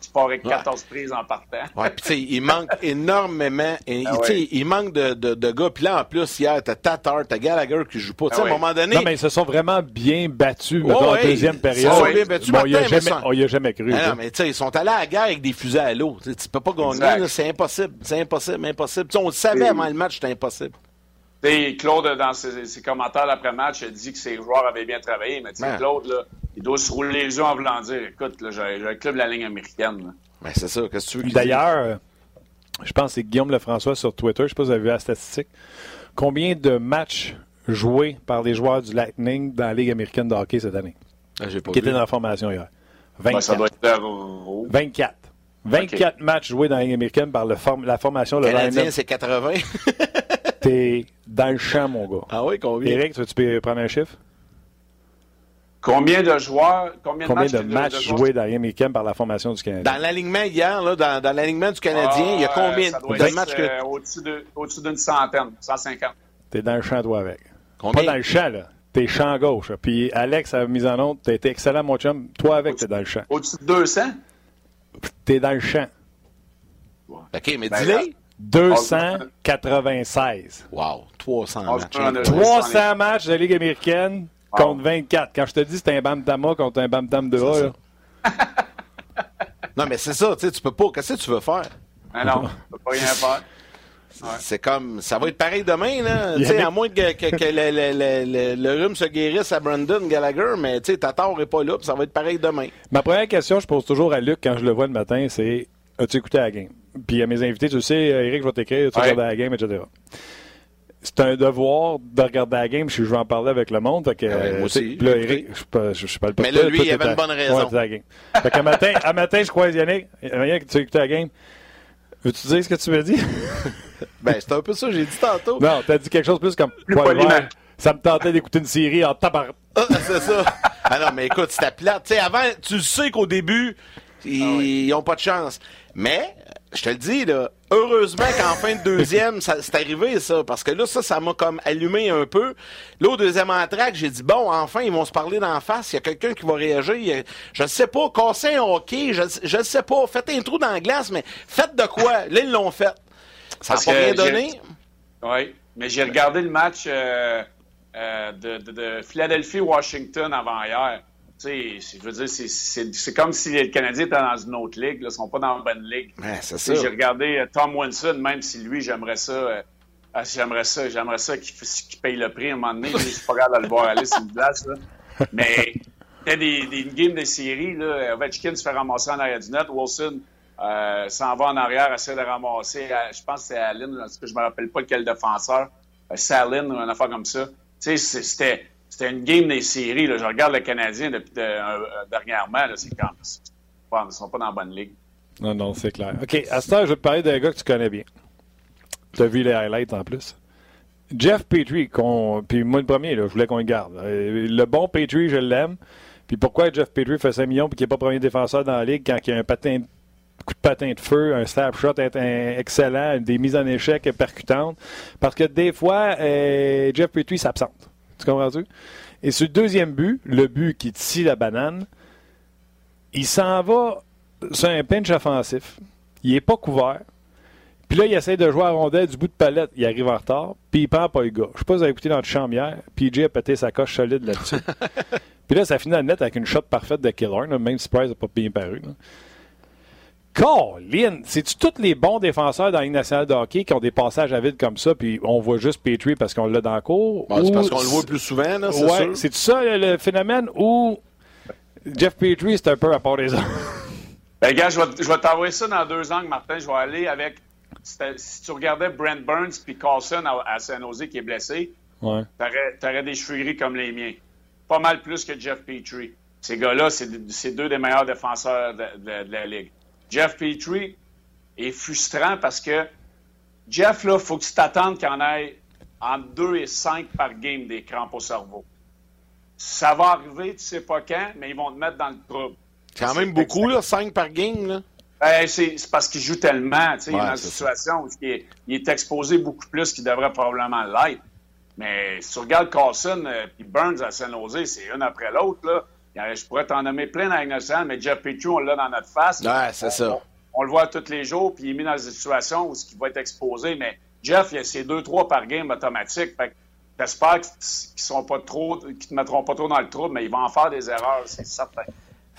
tu pars avec 14 prises en partant. Ouais, puis tu sais, il manque énormément. Et, ah Il manque de, de, de gars. Puis là, en plus, hier, t'as Tatar, t'as Gallagher qui joue pas. Tu sais, à un ah moment donné. Non, mais ils se sont vraiment bien battus dans la deuxième période. Ils sont bien battus. Bon, a jamais, on y a jamais cru. Ah non, mais tu sais, ils sont allés à la guerre avec des fusées à l'eau. Tu peux pas gagner, c'est impossible. C'est impossible, impossible. T'sais, on le savait avant le match, c'était impossible. Et Claude, dans ses, ses commentaires après-match, a dit que ses joueurs avaient bien travaillé. Mais tu sais, Claude, là, il doit se rouler les yeux en voulant dire écoute, j'ai un club de la ligne américaine. Ben, c'est ça. Qu'est-ce que tu veux D'ailleurs, je pense que c'est Guillaume Lefrançois sur Twitter. Je ne sais pas si vous avez vu la statistique. Combien de matchs joués par les joueurs du Lightning dans la Ligue américaine de hockey cette année? Ah, pas qui était dans la formation hier. 24. Ben, ça doit être 24. 24 matchs joués dans la Ligue américaine par le la formation. Le Canadien, c'est 80. T'es dans le champ, mon gars. Ah oui, combien? Eric, tu peux prendre un chiffre? Combien de joueurs, combien de matchs, de matchs joués dans américaine par la formation du Canadien? Dans l'alignement hier, là, dans, dans l'alignement du Canadien, il y a ah, combien de matchs que. Euh, au-dessus, de, au-dessus d'une centaine, 150. T'es dans le champ, toi, avec. Combien? Pas dans le champ, là. T'es champ gauche. Puis Alex a mis en honte, t'as été excellent, mon chum. Toi, avec, t'es dans le champ. Au-dessus de 200? T'es dans le champ. OK, mais ben, dis-le. 296. Wow, 300 matchs. 300 matchs de la Ligue américaine contre 24. Quand je te dis c'est un Bam Tama contre un Bam Tam de A, non, mais c'est ça, tu sais, tu peux pas. Qu'est-ce que tu veux faire? Ah non, tu peux pas rien faire. C'est comme, ça va être pareil demain, là. Tu sais, à moins que, le, le, rhume se guérisse à Brandon Gallagher, mais tu sais, Tatar n'est pas là, ça va être pareil demain. Ma première question, je pose toujours à Luc quand je le vois le matin, c'est As-tu écouté la game? Puis à mes invités, tu sais, Eric, je vais t'écrire, tu ouais. regardes la game, etc c'est un devoir de regarder la game. Je vais en parler avec le monde. Fait que, ah moi aussi. Là, Eric, je, pas, je, je parle pas Mais là, lui, il avait une bonne raison. Ouais, la game. fait qu'à matin, à matin, je croise Yannick. Yannick, tu as écouté la game? Veux-tu dire ce que tu m'as dit? ben, c'est un peu ça, j'ai dit tantôt. Non, t'as dit quelque chose plus comme. Plus ça me tentait d'écouter une série en tabar. Ah, c'est ça. ah non, mais écoute, c'était plate. Tu sais, avant, tu sais qu'au début, ils n'ont ah pas de chance. Mais, je te le dis, là, heureusement qu'en fin de deuxième, c'est arrivé, ça. Parce que là, ça, ça m'a comme allumé un peu. Là, au deuxième entraque, j'ai dit, bon, enfin, ils vont se parler d'en face. Il y a quelqu'un qui va réagir. Je ne sais pas, casser un hockey, je ne sais pas. Faites un trou dans la glace, mais faites de quoi? Là, ils l'ont fait. Ça n'a pas rien donné. Oui, mais j'ai regardé le match euh, euh, de, de, de Philadelphie-Washington avant hier je veux dire, c'est comme si les Canadiens étaient dans une autre ligue. Ils ne sont pas dans une bonne ligue. J'ai regardé euh, Tom Winson, même si lui, j'aimerais ça. Euh, ah, j'aimerais ça, j'aimerais ça qu'il paye le prix à un moment donné. je suis pas capable de le voir aller sur une place. Là. Mais il y a des, des games de série. Là, Ovechkin se fait ramasser en arrière du net. Wilson euh, s'en va en arrière, essaie de ramasser. je pense que c'est Allen, parce que je me rappelle pas quel défenseur. C'est Allen ou une affaire comme ça. Tu sais, c'était c'était une game des séries. Là. Je regarde le Canadien depuis de, euh, dernièrement. C'est quand ils ne sont pas dans la bonne ligue. Non, non, c'est clair. OK, à ce temps, je vais te parler d'un gars que tu connais bien. Tu as vu les highlights en plus. Jeff Petrie, puis moi le premier, là, je voulais qu'on le garde. Euh, le bon Petrie, je l'aime. Puis pourquoi Jeff Petrie fait 5 millions et qu'il n'est pas premier défenseur dans la ligue quand il y a un patin coup de patin de feu, un slap shot excellent, des mises en échec percutantes. Parce que des fois, euh, Jeff Petrie s'absente. Tu comprends-tu? Et ce deuxième but, le but qui tisse la banane, il s'en va sur un pinch offensif. Il n'est pas couvert. Puis là, il essaie de jouer à rondelle du bout de palette. Il arrive en retard. Puis il prend pas le gars. Je sais pas si vous avez écouté dans le chambre hier. PJ a pété sa coche solide là-dessus. puis là, ça finit à net avec une shot parfaite de Killer. Même si Price n'a pas bien paru. Colin, c'est-tu tous les bons défenseurs dans la Ligue nationale de hockey qui ont des passages à vide comme ça, puis on voit juste Petrie parce qu'on l'a dans le cours? c'est parce qu'on le voit plus souvent, là, c'est ouais, C'est ça le, phénomène ou Jeff Petrie, c'est un peu à part des autres? Ben, gars, je vais, je vais t'envoyer ça dans deux angles, Martin. Je vais aller avec. Si tu regardais Brent Burns puis Carlson à, San Jose qui est blessé, ouais. t'aurais, des cheveux gris comme les miens. Pas mal plus que Jeff Petrie. Ces gars-là, c'est, deux des meilleurs défenseurs de la Ligue. Jeff Petrie est frustrant parce que Jeff, là, faut que tu t'attendes qu'il en ait entre 2 et 5 par game des crampes au cerveau. Ça va arriver, tu sais pas quand, mais ils vont te mettre dans le trouble. C'est quand même beaucoup, là, 5 par game, là. Ben, c'est parce qu'il joue tellement, tu sais, dans une situation où il est, exposé beaucoup plus qu'il devrait probablement l'être. Mais si tu regardes Carson et euh, Burns à San Jose, c'est une après l'autre, là. Je pourrais t'en nommer plein dans la mais Jeff Petrie, on l'a dans notre face. Ouais, c'est ça. On, le voit tous les jours, puis il est mis dans des situations où il va être exposé. Mais Jeff, il a ses deux, trois par game automatique. Fait j'espère qu'ils ne pas trop, qu'ils te mettront pas trop dans le trouble, mais il va en faire des erreurs, c'est certain.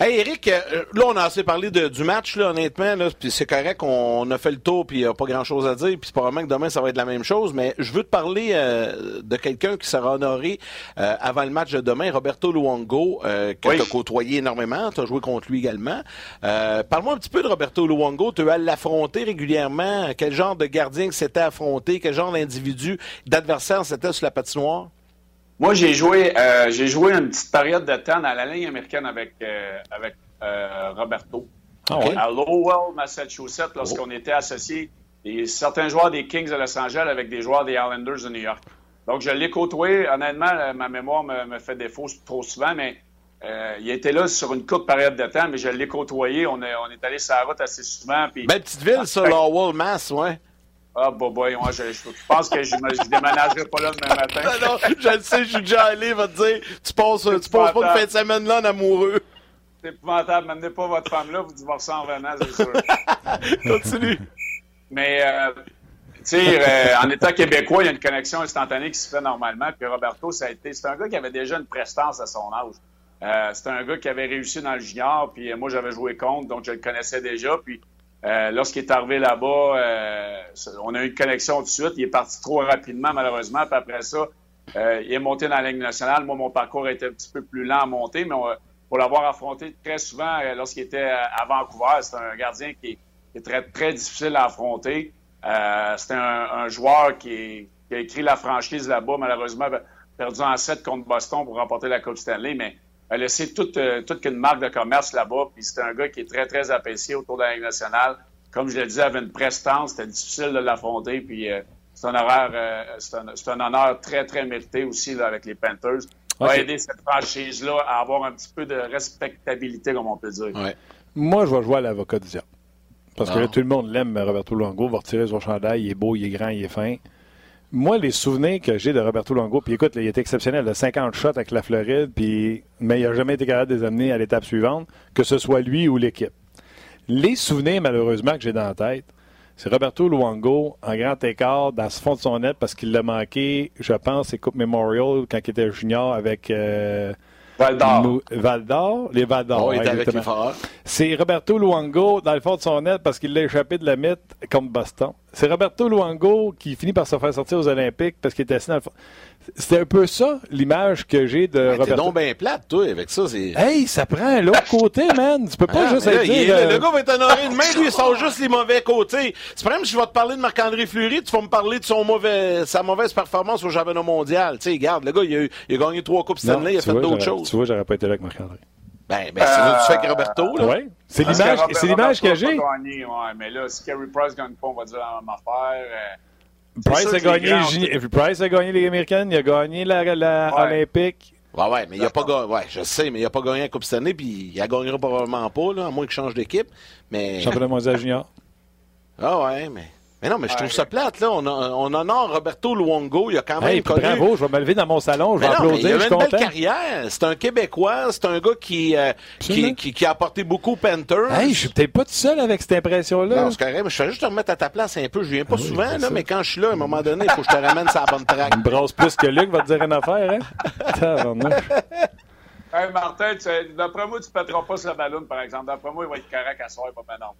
Hey Eric, euh, là on a assez parlé du match là, honnêtement là, puis c'est correct, on, a fait le tour puis il n'y a pas grand chose à dire, puis c'est probablement que demain ça va être la même chose, mais je veux te parler euh, de quelqu'un qui sera honoré euh, avant le match de demain, Roberto Luongo, que tu as côtoyé énormément, tu as joué contre lui également. Parle-moi un petit peu de Roberto Luongo, tu as l'affronter régulièrement, quel genre de gardien que c'était affronté, quel genre d'individu, d'adversaire c'était sur la patinoire? Moi, j'ai joué, euh, j'ai joué une petite période de temps dans la ligne américaine avec, euh, avec euh, Roberto. Ah à Lowell, Massachusetts, lorsqu'on oh. était associés, et certains joueurs des Kings de Los Angeles avec des joueurs des Islanders de New York. Donc, je l'ai côtoyé. Honnêtement, ma mémoire me, fait défaut trop souvent, mais il était là sur une courte période de temps, mais je l'ai côtoyé. On est, on est allé sur la route assez souvent. Puis... Belle petite ville, ça, Lowell, Mass, ouais. Ah, bah, boy, moi, je, je, pense que je ne déménagerai pas là demain matin. non, non, je le sais, je suis déjà allé, va te dire, tu passes, tu passes pas une fin de semaine là en amoureux. C'est épouvantable, n'amenez pas votre femme là, vous divorcez en venant, c'est sûr. Continue. Mais, euh, tu sais, euh, en état québécois, il y a une connexion instantanée qui se fait normalement. Puis Roberto, ça a été, c'est un gars qui avait déjà une prestance à son âge. Euh, c'est un gars qui avait réussi dans le junior, puis moi j'avais joué contre, donc je le connaissais déjà. Puis euh, lorsqu'il est arrivé là-bas, euh, on a eu une connexion tout de suite. Il est parti trop rapidement, malheureusement. Puis après ça, euh, il est monté dans la Ligue nationale. Moi, mon parcours était un petit peu plus lent à monter, mais pour l'avoir affronté très souvent lorsqu'il était à Vancouver, c'est un gardien qui est, très, difficile à affronter. c'est un, joueur qui, a écrit la franchise là-bas, malheureusement, perdu en 7 contre Boston pour remporter la Coupe Stanley, a laissé toute, euh, toute une marque de commerce là-bas. Puis c'est un gars qui est très, très apprécié autour de la Ligue nationale. Comme je le disais, avait une prestance. C'était difficile de l'affronter. Puis euh, c'est un, euh, un, un, honneur très, très mérité aussi là, avec les Panthers. Okay. Va aider cette franchise-là à avoir un petit peu de respectabilité, comme on peut dire. Moi, je vais jouer à l'avocat du diable. Parce que là, ah. tout le monde l'aime, Roberto Longo. va retirer son chandail. Il est beau, il est grand, il est fin moi, les souvenirs que j'ai de Roberto Longo, puis écoute, il était exceptionnel, de 50 shots avec la Floride, puis, mais il n'a jamais été capable de les amener à l'étape suivante, que ce soit lui ou l'équipe. Les souvenirs, malheureusement, que j'ai dans la tête, c'est Roberto Luongo en grand écart dans ce fond de son net parce qu'il l'a manqué, je pense, c'est Coupe Memorial quand il était junior avec euh, Val d'Or. Val d'Or, les Val d'Or. Oh, c'est Roberto Luongo dans le fond de son net parce qu'il l'a échappé de la mythe contre Boston. C'est Roberto Luongo qui finit par se faire sortir aux Olympiques parce qu'il était assis dans le fond. C'était un peu ça, l'image que j'ai de mais Roberto. T'es donc bien plate, toi, avec ça. Hey, ça prend l'autre côté, man. Tu peux pas ah, juste là, dire... le, gars va être honoré de lui, il sort juste les mauvais côtés. C'est pas même si je vais te parler de Marc-André Fleury, tu vas me parler de son mauvais, sa mauvaise performance au championnat mondial. Tu sais, regarde, le gars, il a, il a gagné trois Coupes Stanley, il a fait d'autres choses. Tu vois, j'aurais pas été là avec Marc-André. Ben, ben euh, c'est tu fais avec Roberto, là. Ouais. C'est l'image, c'est l'image que j'ai. Ouais, mais là, si Carey Price gagne pas, on va dire la même affaire. Euh, Price a, gagné, Price a gagné les Américaines, il a gagné la, la Olympique. Ouais, ouais, mais il a pas gagné. Ouais, je sais, mais il a pas gagné la Coupe cette année, puis il la gagnera probablement pas, là, à moins qu'il change d'équipe. Mais... Championnat mondial junior. Ah ouais, mais. Mais non, mais je trouve ça plate, là. On, on honore Roberto Luongo. Il a quand même hey, connu... Bravo, je vais me lever dans mon salon, je vais applaudir. Il a une belle carrière. C'est un Québécois. C'est un gars qui, euh, qui, qui, qui, a apporté beaucoup aux Panthers. Hey, je suis peut-être pas tout seul avec cette impression-là. Non, c'est correct. Mais je fais juste te remettre à ta place un peu. Je viens pas ah oui, souvent, là, mais quand je suis là, à un moment donné, il faut que je te ramène sur la bonne traque. Il me brasse plus que Luc va te dire une affaire, hein? hey, Martin, d'après moi, tu ne pèteras pas sur le ballon, par exemple. D'après moi, il va être correct à soir, pas maintenant.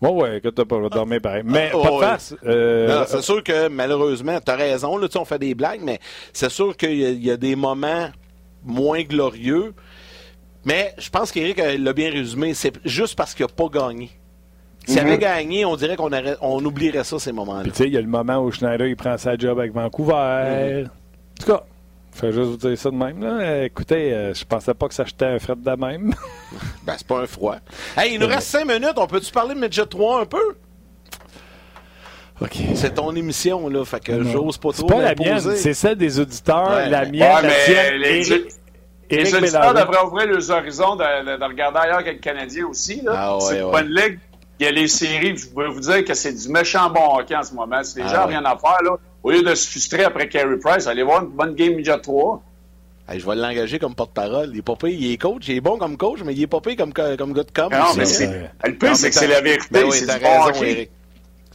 Oui, oui, que t'as pas dormir pareil. Mais oh, pas de face. Euh... C'est sûr que malheureusement, tu as raison, là, on fait des blagues, mais c'est sûr qu'il y, y, a des moments moins glorieux. Mais je pense qu'Éric l'a bien résumé. C'est juste parce qu'il n'a pas gagné. S'il mm -hmm. avait gagné, on dirait qu'on on oublierait ça, ces moments-là. Puis tu sais, il y a le moment où Schneider il prend sa job avec Vancouver. Mm -hmm. En tout cas, je vais juste vous dire ça de même. Là. Écoutez, euh, je pensais pas que ça jetait un fret de même. ben, c'est pas un froid. Hey, il nous reste cinq minutes. On peut-tu parler de Midget 3 un peu? OK. C'est ton émission, là. Fait que j'ose pas trop. C'est pas la mienne, c'est celle des auditeurs. Ouais, la mienne, ouais, la mais tienne. Les, Éric, les auditeurs devraient ouvrir les horizons de, de, de regarder ailleurs que le Canadien aussi. Là. Ah, ouais, c'est ouais. pas une ligue. Il y a les séries, je peux vous dire que c'est du méchant bon hockey en ce moment. Si les Ah, gens n'ont ouais. rien à faire, là, au lieu de se frustrer après Carey Price, allez voir une bonne game midget 3. Hey, je vais l'engager comme porte-parole. Il est pas pire, il est coach, il est bon comme coach, mais il est pas pire comme, comme gars de com. Non, aussi, mais hein. c'est, le pire, c'est que c'est la vérité. Ben oui, c'est du bon raison, hockey. Eric.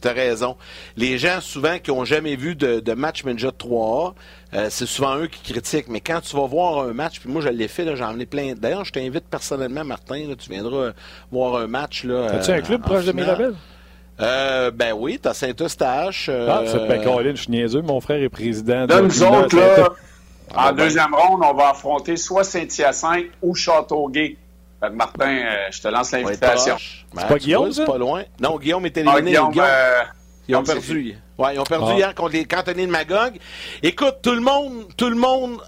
T'as raison. Les gens, souvent, qui ont jamais vu de, de match Midget 3A, euh, c'est souvent eux qui critiquent. Mais quand tu vas voir un match, puis moi, je l'ai fait, j'en ai plein. D'ailleurs, je t'invite personnellement, Martin, là, tu viendras voir un match. Là, As-tu euh, un club proche de. Mirabel? Euh, ben oui, t'as Saint-Eustache. euh, Ah, c'est ben Caroline, je suis niaiseux. Mon frère est président. Là, de nous autres, là, Ah, en ben, deuxième ronde, on va affronter soit Saint-Hyacinthe ou Châteauguay. Fait que Martin, euh, je te lance l'invitation. Ben, pas Guillaume, vois, ça? C'est pas loin. Non, Guillaume est Ah, éliminé. Guillaume, Guillaume, euh, Ils ont c'est perdu. Ouais, ils ont perdu Ah. hier contre les cantonniers de Magog. Écoute, tout le monde, tout le monde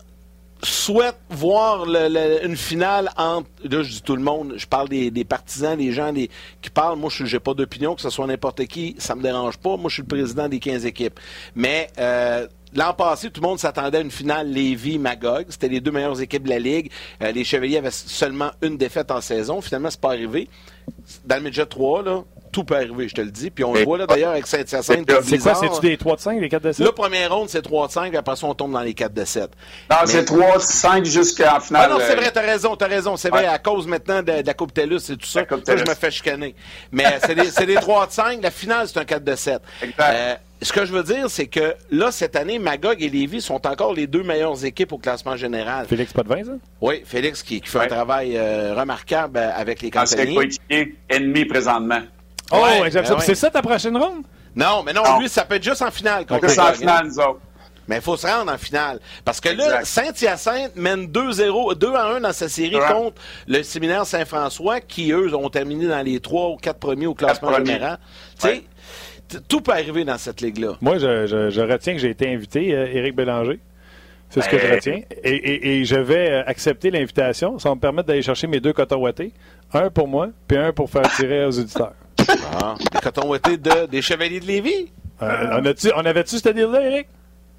souhaite voir le- le- une finale entre. Là, je dis tout le monde, je parle des, des partisans, des gens des- qui parlent. Moi, je n'ai pas d'opinion, que ce soit n'importe qui, ça me dérange pas. Moi, je suis le président des 15 équipes. Mais euh, l'an passé, tout le monde s'attendait à une finale Lévis-Magog. C'était les deux meilleures équipes de la Ligue. Euh, les Chevaliers avaient seulement une défaite en saison. Finalement, c'est pas arrivé. Dans le Midget 3, là, tout peut arriver, je te le dis. Puis on le voit là d'ailleurs avec Saint-Hyacinthe. C'est quoi, c'est-tu des 3 de 5, des 4 de 7? Le premier round, c'est 3 de 5, puis après ça, on tombe dans les 4 de 7. Non, Mais- c'est 3, 5 jusqu'en finale. Ah non, c'est euh, vrai, t'as raison, t'as raison. C'est vrai, Ouais. à cause maintenant de, de la Coupe TELUS et tout ça. La je me fais chicaner. Mais c'est des, c'est des 3 de 5. La finale, c'est un 4 de 7. Exact. Euh, ce que je veux dire, c'est que là, cette année, Magog et Lévis sont encore les deux meilleures équipes au classement général. Félix Potvin, ça? Oui, Félix qui, qui fait un travail euh, remarquable euh, avec les ancien cantonniers. coéquipier, ennemi présentement. Oh, Ouais, ben ouais. C'est ça ta prochaine ronde? Non, mais non, Non. lui, ça peut être juste en finale. contre Plus en finale, nous autres. Mais il faut se rendre en finale. Parce que là. Saint-Hyacinthe mène 2-0, 2 à 1 dans sa série Ouais. contre le séminaire Saint-François, qui, eux, ont terminé dans les 3 ou 4 premiers au classement général. Tu sais, tout peut arriver dans cette ligue-là. Moi, je, je- je retiens que j'ai été invité, euh, Éric Bélanger. C'est ce que je Ben- retiens. Et, et- et je vais euh, accepter l'invitation. Ça va me permettre d'aller chercher mes deux cotons ouatés. Un pour moi, puis un pour faire tirer aux auditeurs. Ah, les cotons ouatés de, des Chevaliers de Lévis? Euh, on, a-tu- on avait-tu ce deal-là, Éric?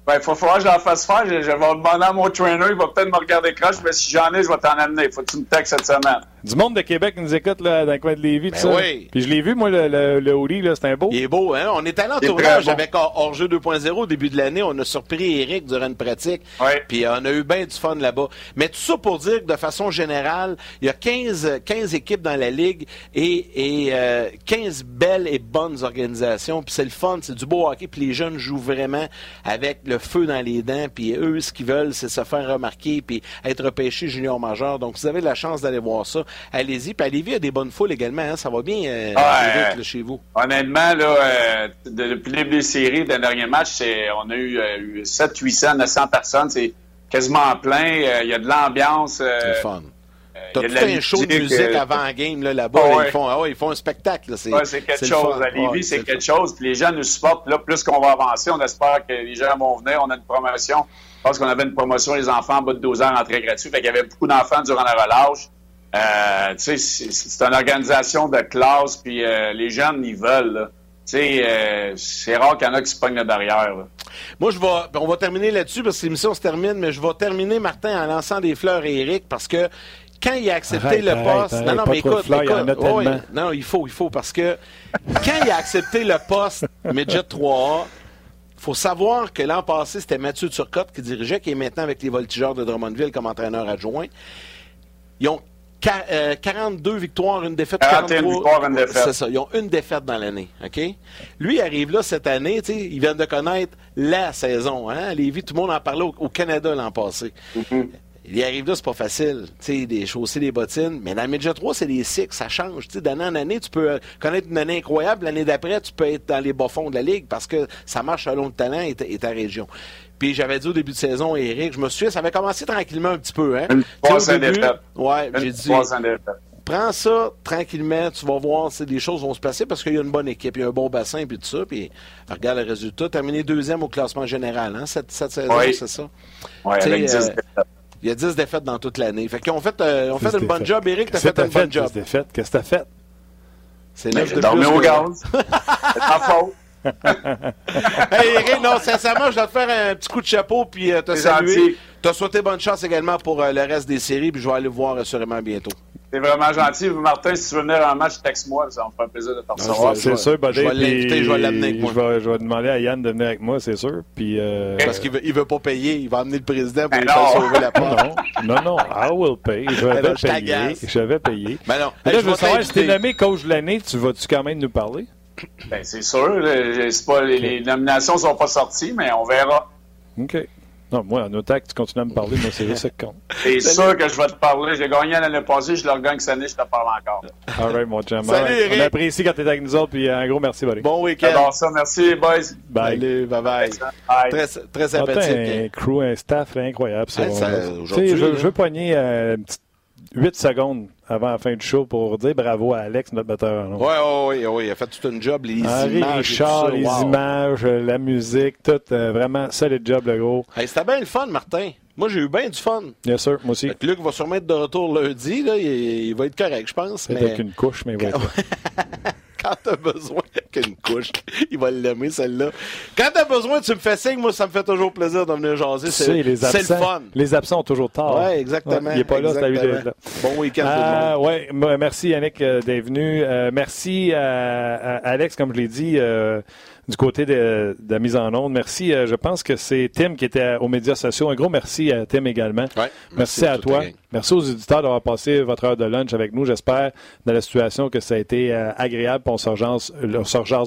Ben, il faut falloir que je la fasse faire. Je, je vais demander à mon trainer, il va peut-être me regarder croche, mais si j'en ai, je vais t'en amener. Faut que tu me textes cette semaine. Du monde de Québec nous écoute là, dans le coin de Lévis. Ben tout ça. oui. Puis je l'ai vu, moi, le, le, le hoodie, là, c'était un beau. Il est beau, hein? On est allé en tournage bon. avec Hors- Hors-jeu 2.0 au début de l'année. On a surpris Eric durant une pratique. Ouais. Puis on a eu bien du fun là-bas. Mais tout ça pour dire que de façon générale, il y a 15, 15 équipes dans la ligue et, et euh, 15 belles et bonnes organisations. Puis c'est le fun, c'est du beau hockey. Puis les jeunes jouent vraiment avec le feu dans les dents. Puis eux, ce qu'ils veulent, c'est se faire remarquer puis être repêché junior majeur. Donc, vous avez la chance d'aller voir ça, allez-y. Puis à Lévis, il y a des bonnes foules également. hein. Ça va bien euh, là, chez vous. Honnêtement, là, euh, de- depuis le début des séries, des derniers matchs, c'est, on a eu, euh, eu 7, 800, 900 personnes. C'est quasiment plein. Euh, Il y a de l'ambiance. euh, C'est le fun. T'as tout un show de musique euh, avant la game là, là-bas. Là, ouais. ils, font, ah ils font un spectacle. C'est Ouais, quelque le chose. À Lévis, Ouais, c'est le quelque chose. Puis les gens nous supportent. Là, plus qu'on va avancer, on espère que les gens vont venir. On a une promotion. Je pense qu'on avait une promotion les enfants en bas de 12 ans entrée gratuite. Fait qu'il y avait beaucoup d'enfants durant la relâche. Euh, tu sais, c'est c'est une organisation de classe. Puis euh, les jeunes, ils veulent. là. euh, c'est rare qu'il y en a qui se pognent la barrière. Moi, je vais, on va terminer là-dessus parce que l'émission se termine, mais je vais terminer, Martin, en lançant des fleurs à Eric parce que quand il a accepté le poste. non, non, mais écoute, non, il faut, il faut, parce que quand il a accepté le poste Midget 3A, faut savoir que l'an passé, c'était Mathieu Turcotte qui dirigeait, qui est maintenant avec les Voltigeurs de Drummondville comme entraîneur adjoint. Ils ont 42 euh, victoires, une défaite. 41 victoires, une défaite. C'est ça. Ils ont une défaite dans l'année. OK? Lui, il arrive là cette année. Il vient de connaître la saison. Hein? Lévis, tout le monde en parlait au, Canada l'an passé. Mm-hmm. Il arrive là, c'est pas facile. Tu sais, des chausser des bottines. Mais dans le Midget 3, c'est des cycles, ça change. Tu sais, d'année en année, tu peux euh, connaître une année incroyable. L'année d'après, tu peux être dans les bas-fonds de la Ligue parce que ça marche selon le talent et ta, région. Puis j'avais dit au début de saison, Eric, je me souviens, ça avait commencé tranquillement un petit peu, hein? Une début, Ouais, j'ai dit. Prends ça tranquillement, tu vas voir si des choses vont se passer parce qu'il y a une bonne équipe, il y a un bon bassin puis tout ça. Puis regarde le résultat. Terminé deuxième au classement général, hein, cette, cette saison, c'est ça? Oui, avec 10 il y a 10 défaites dans toute l'année. Fait qu'ils ont fait, euh, ont fait une bonne job. Eric, t'as fait un bon job. 10 défaites? Qu'est-ce que t'as fait? C'est neuf de plus. au gaz. C'est ta faute. hey Eric, non, sincèrement, je dois te faire un petit coup de chapeau puis euh, te saluer. Te souhaiter bonne chance également pour euh, le reste des séries, puis je vais aller voir assurément bientôt. C'est vraiment gentil. Martin, si tu veux venir en match, texte-moi. Ça va me faire plaisir de te recevoir. C'est sûr, Je vais l'inviter, je vais l'amener avec moi. Je vais, je vais, demander à Yann de venir avec moi, c'est sûr. Puis, euh... Parce qu'il veut, il veut pas payer. Il va amener le président pour lui faire sauver la porte. Non, non, non. I will pay. Je vais payer. Je vais payer. Ben non. là, je veux savoir, si t'es nommé coach de l'année, tu vas-tu quand même nous parler? Ben, c'est sûr. Pas, les, les nominations sont pas sorties, mais on verra. OK. Non, moi, en autant que tu continues à me parler, moi, c'est ça qui compte. C'est sûr que je vais te parler. J'ai gagné l'année passée, je le regagne cette année, je te parle encore. All right, mon chum. On apprécie quand tu es avec nous autres, puis un gros merci, buddy. Bon week-end. J'adore ça. Merci, boys. Bye. Salut, bye bye. Très, très sympathique. un crew, un staff incroyable. Ça, ça, je, je veux pogner euh, une petite 8 secondes avant la fin du show pour dire bravo à Alex, notre batteur. Oui, oui, oui, il a fait tout un job, les images. Richard, les images, la musique, tout, euh, vraiment, solide job, le gros. C'était bien le fun, Martin. Moi, j'ai eu bien du fun. Bien sûr, moi aussi. Luc va sûrement être de retour lundi. Là, il, va être correct, je pense. Peut-être avec une couche, mais être quand t'as besoin qu'une couche, il va l'aimer celle-là. Quand t'as besoin, tu me fais signe, moi ça me fait toujours plaisir de venir jaser. C'est le fun. Les absents ont toujours tard. Oui, exactement. il n'est pas là, c'est là. Bon week-end. Euh, ouais, merci Yannick euh, d'être venu. Euh, merci à, Alex, comme je l'ai dit du côté de, la mise en onde. Merci. Euh, je pense que c'est Tim qui était aux médias sociaux. Un gros merci à Tim également. merci, à toi. Merci aux éditeurs d'avoir passé votre heure de lunch avec nous. J'espère, dans la situation, que ça a été euh, agréable. On se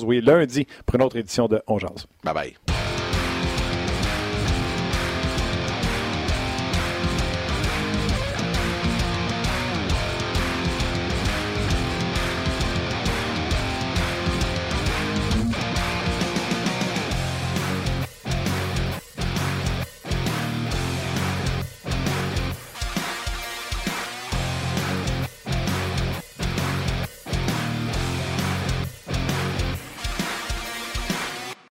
oui, lundi pour une autre édition de On Bye bye.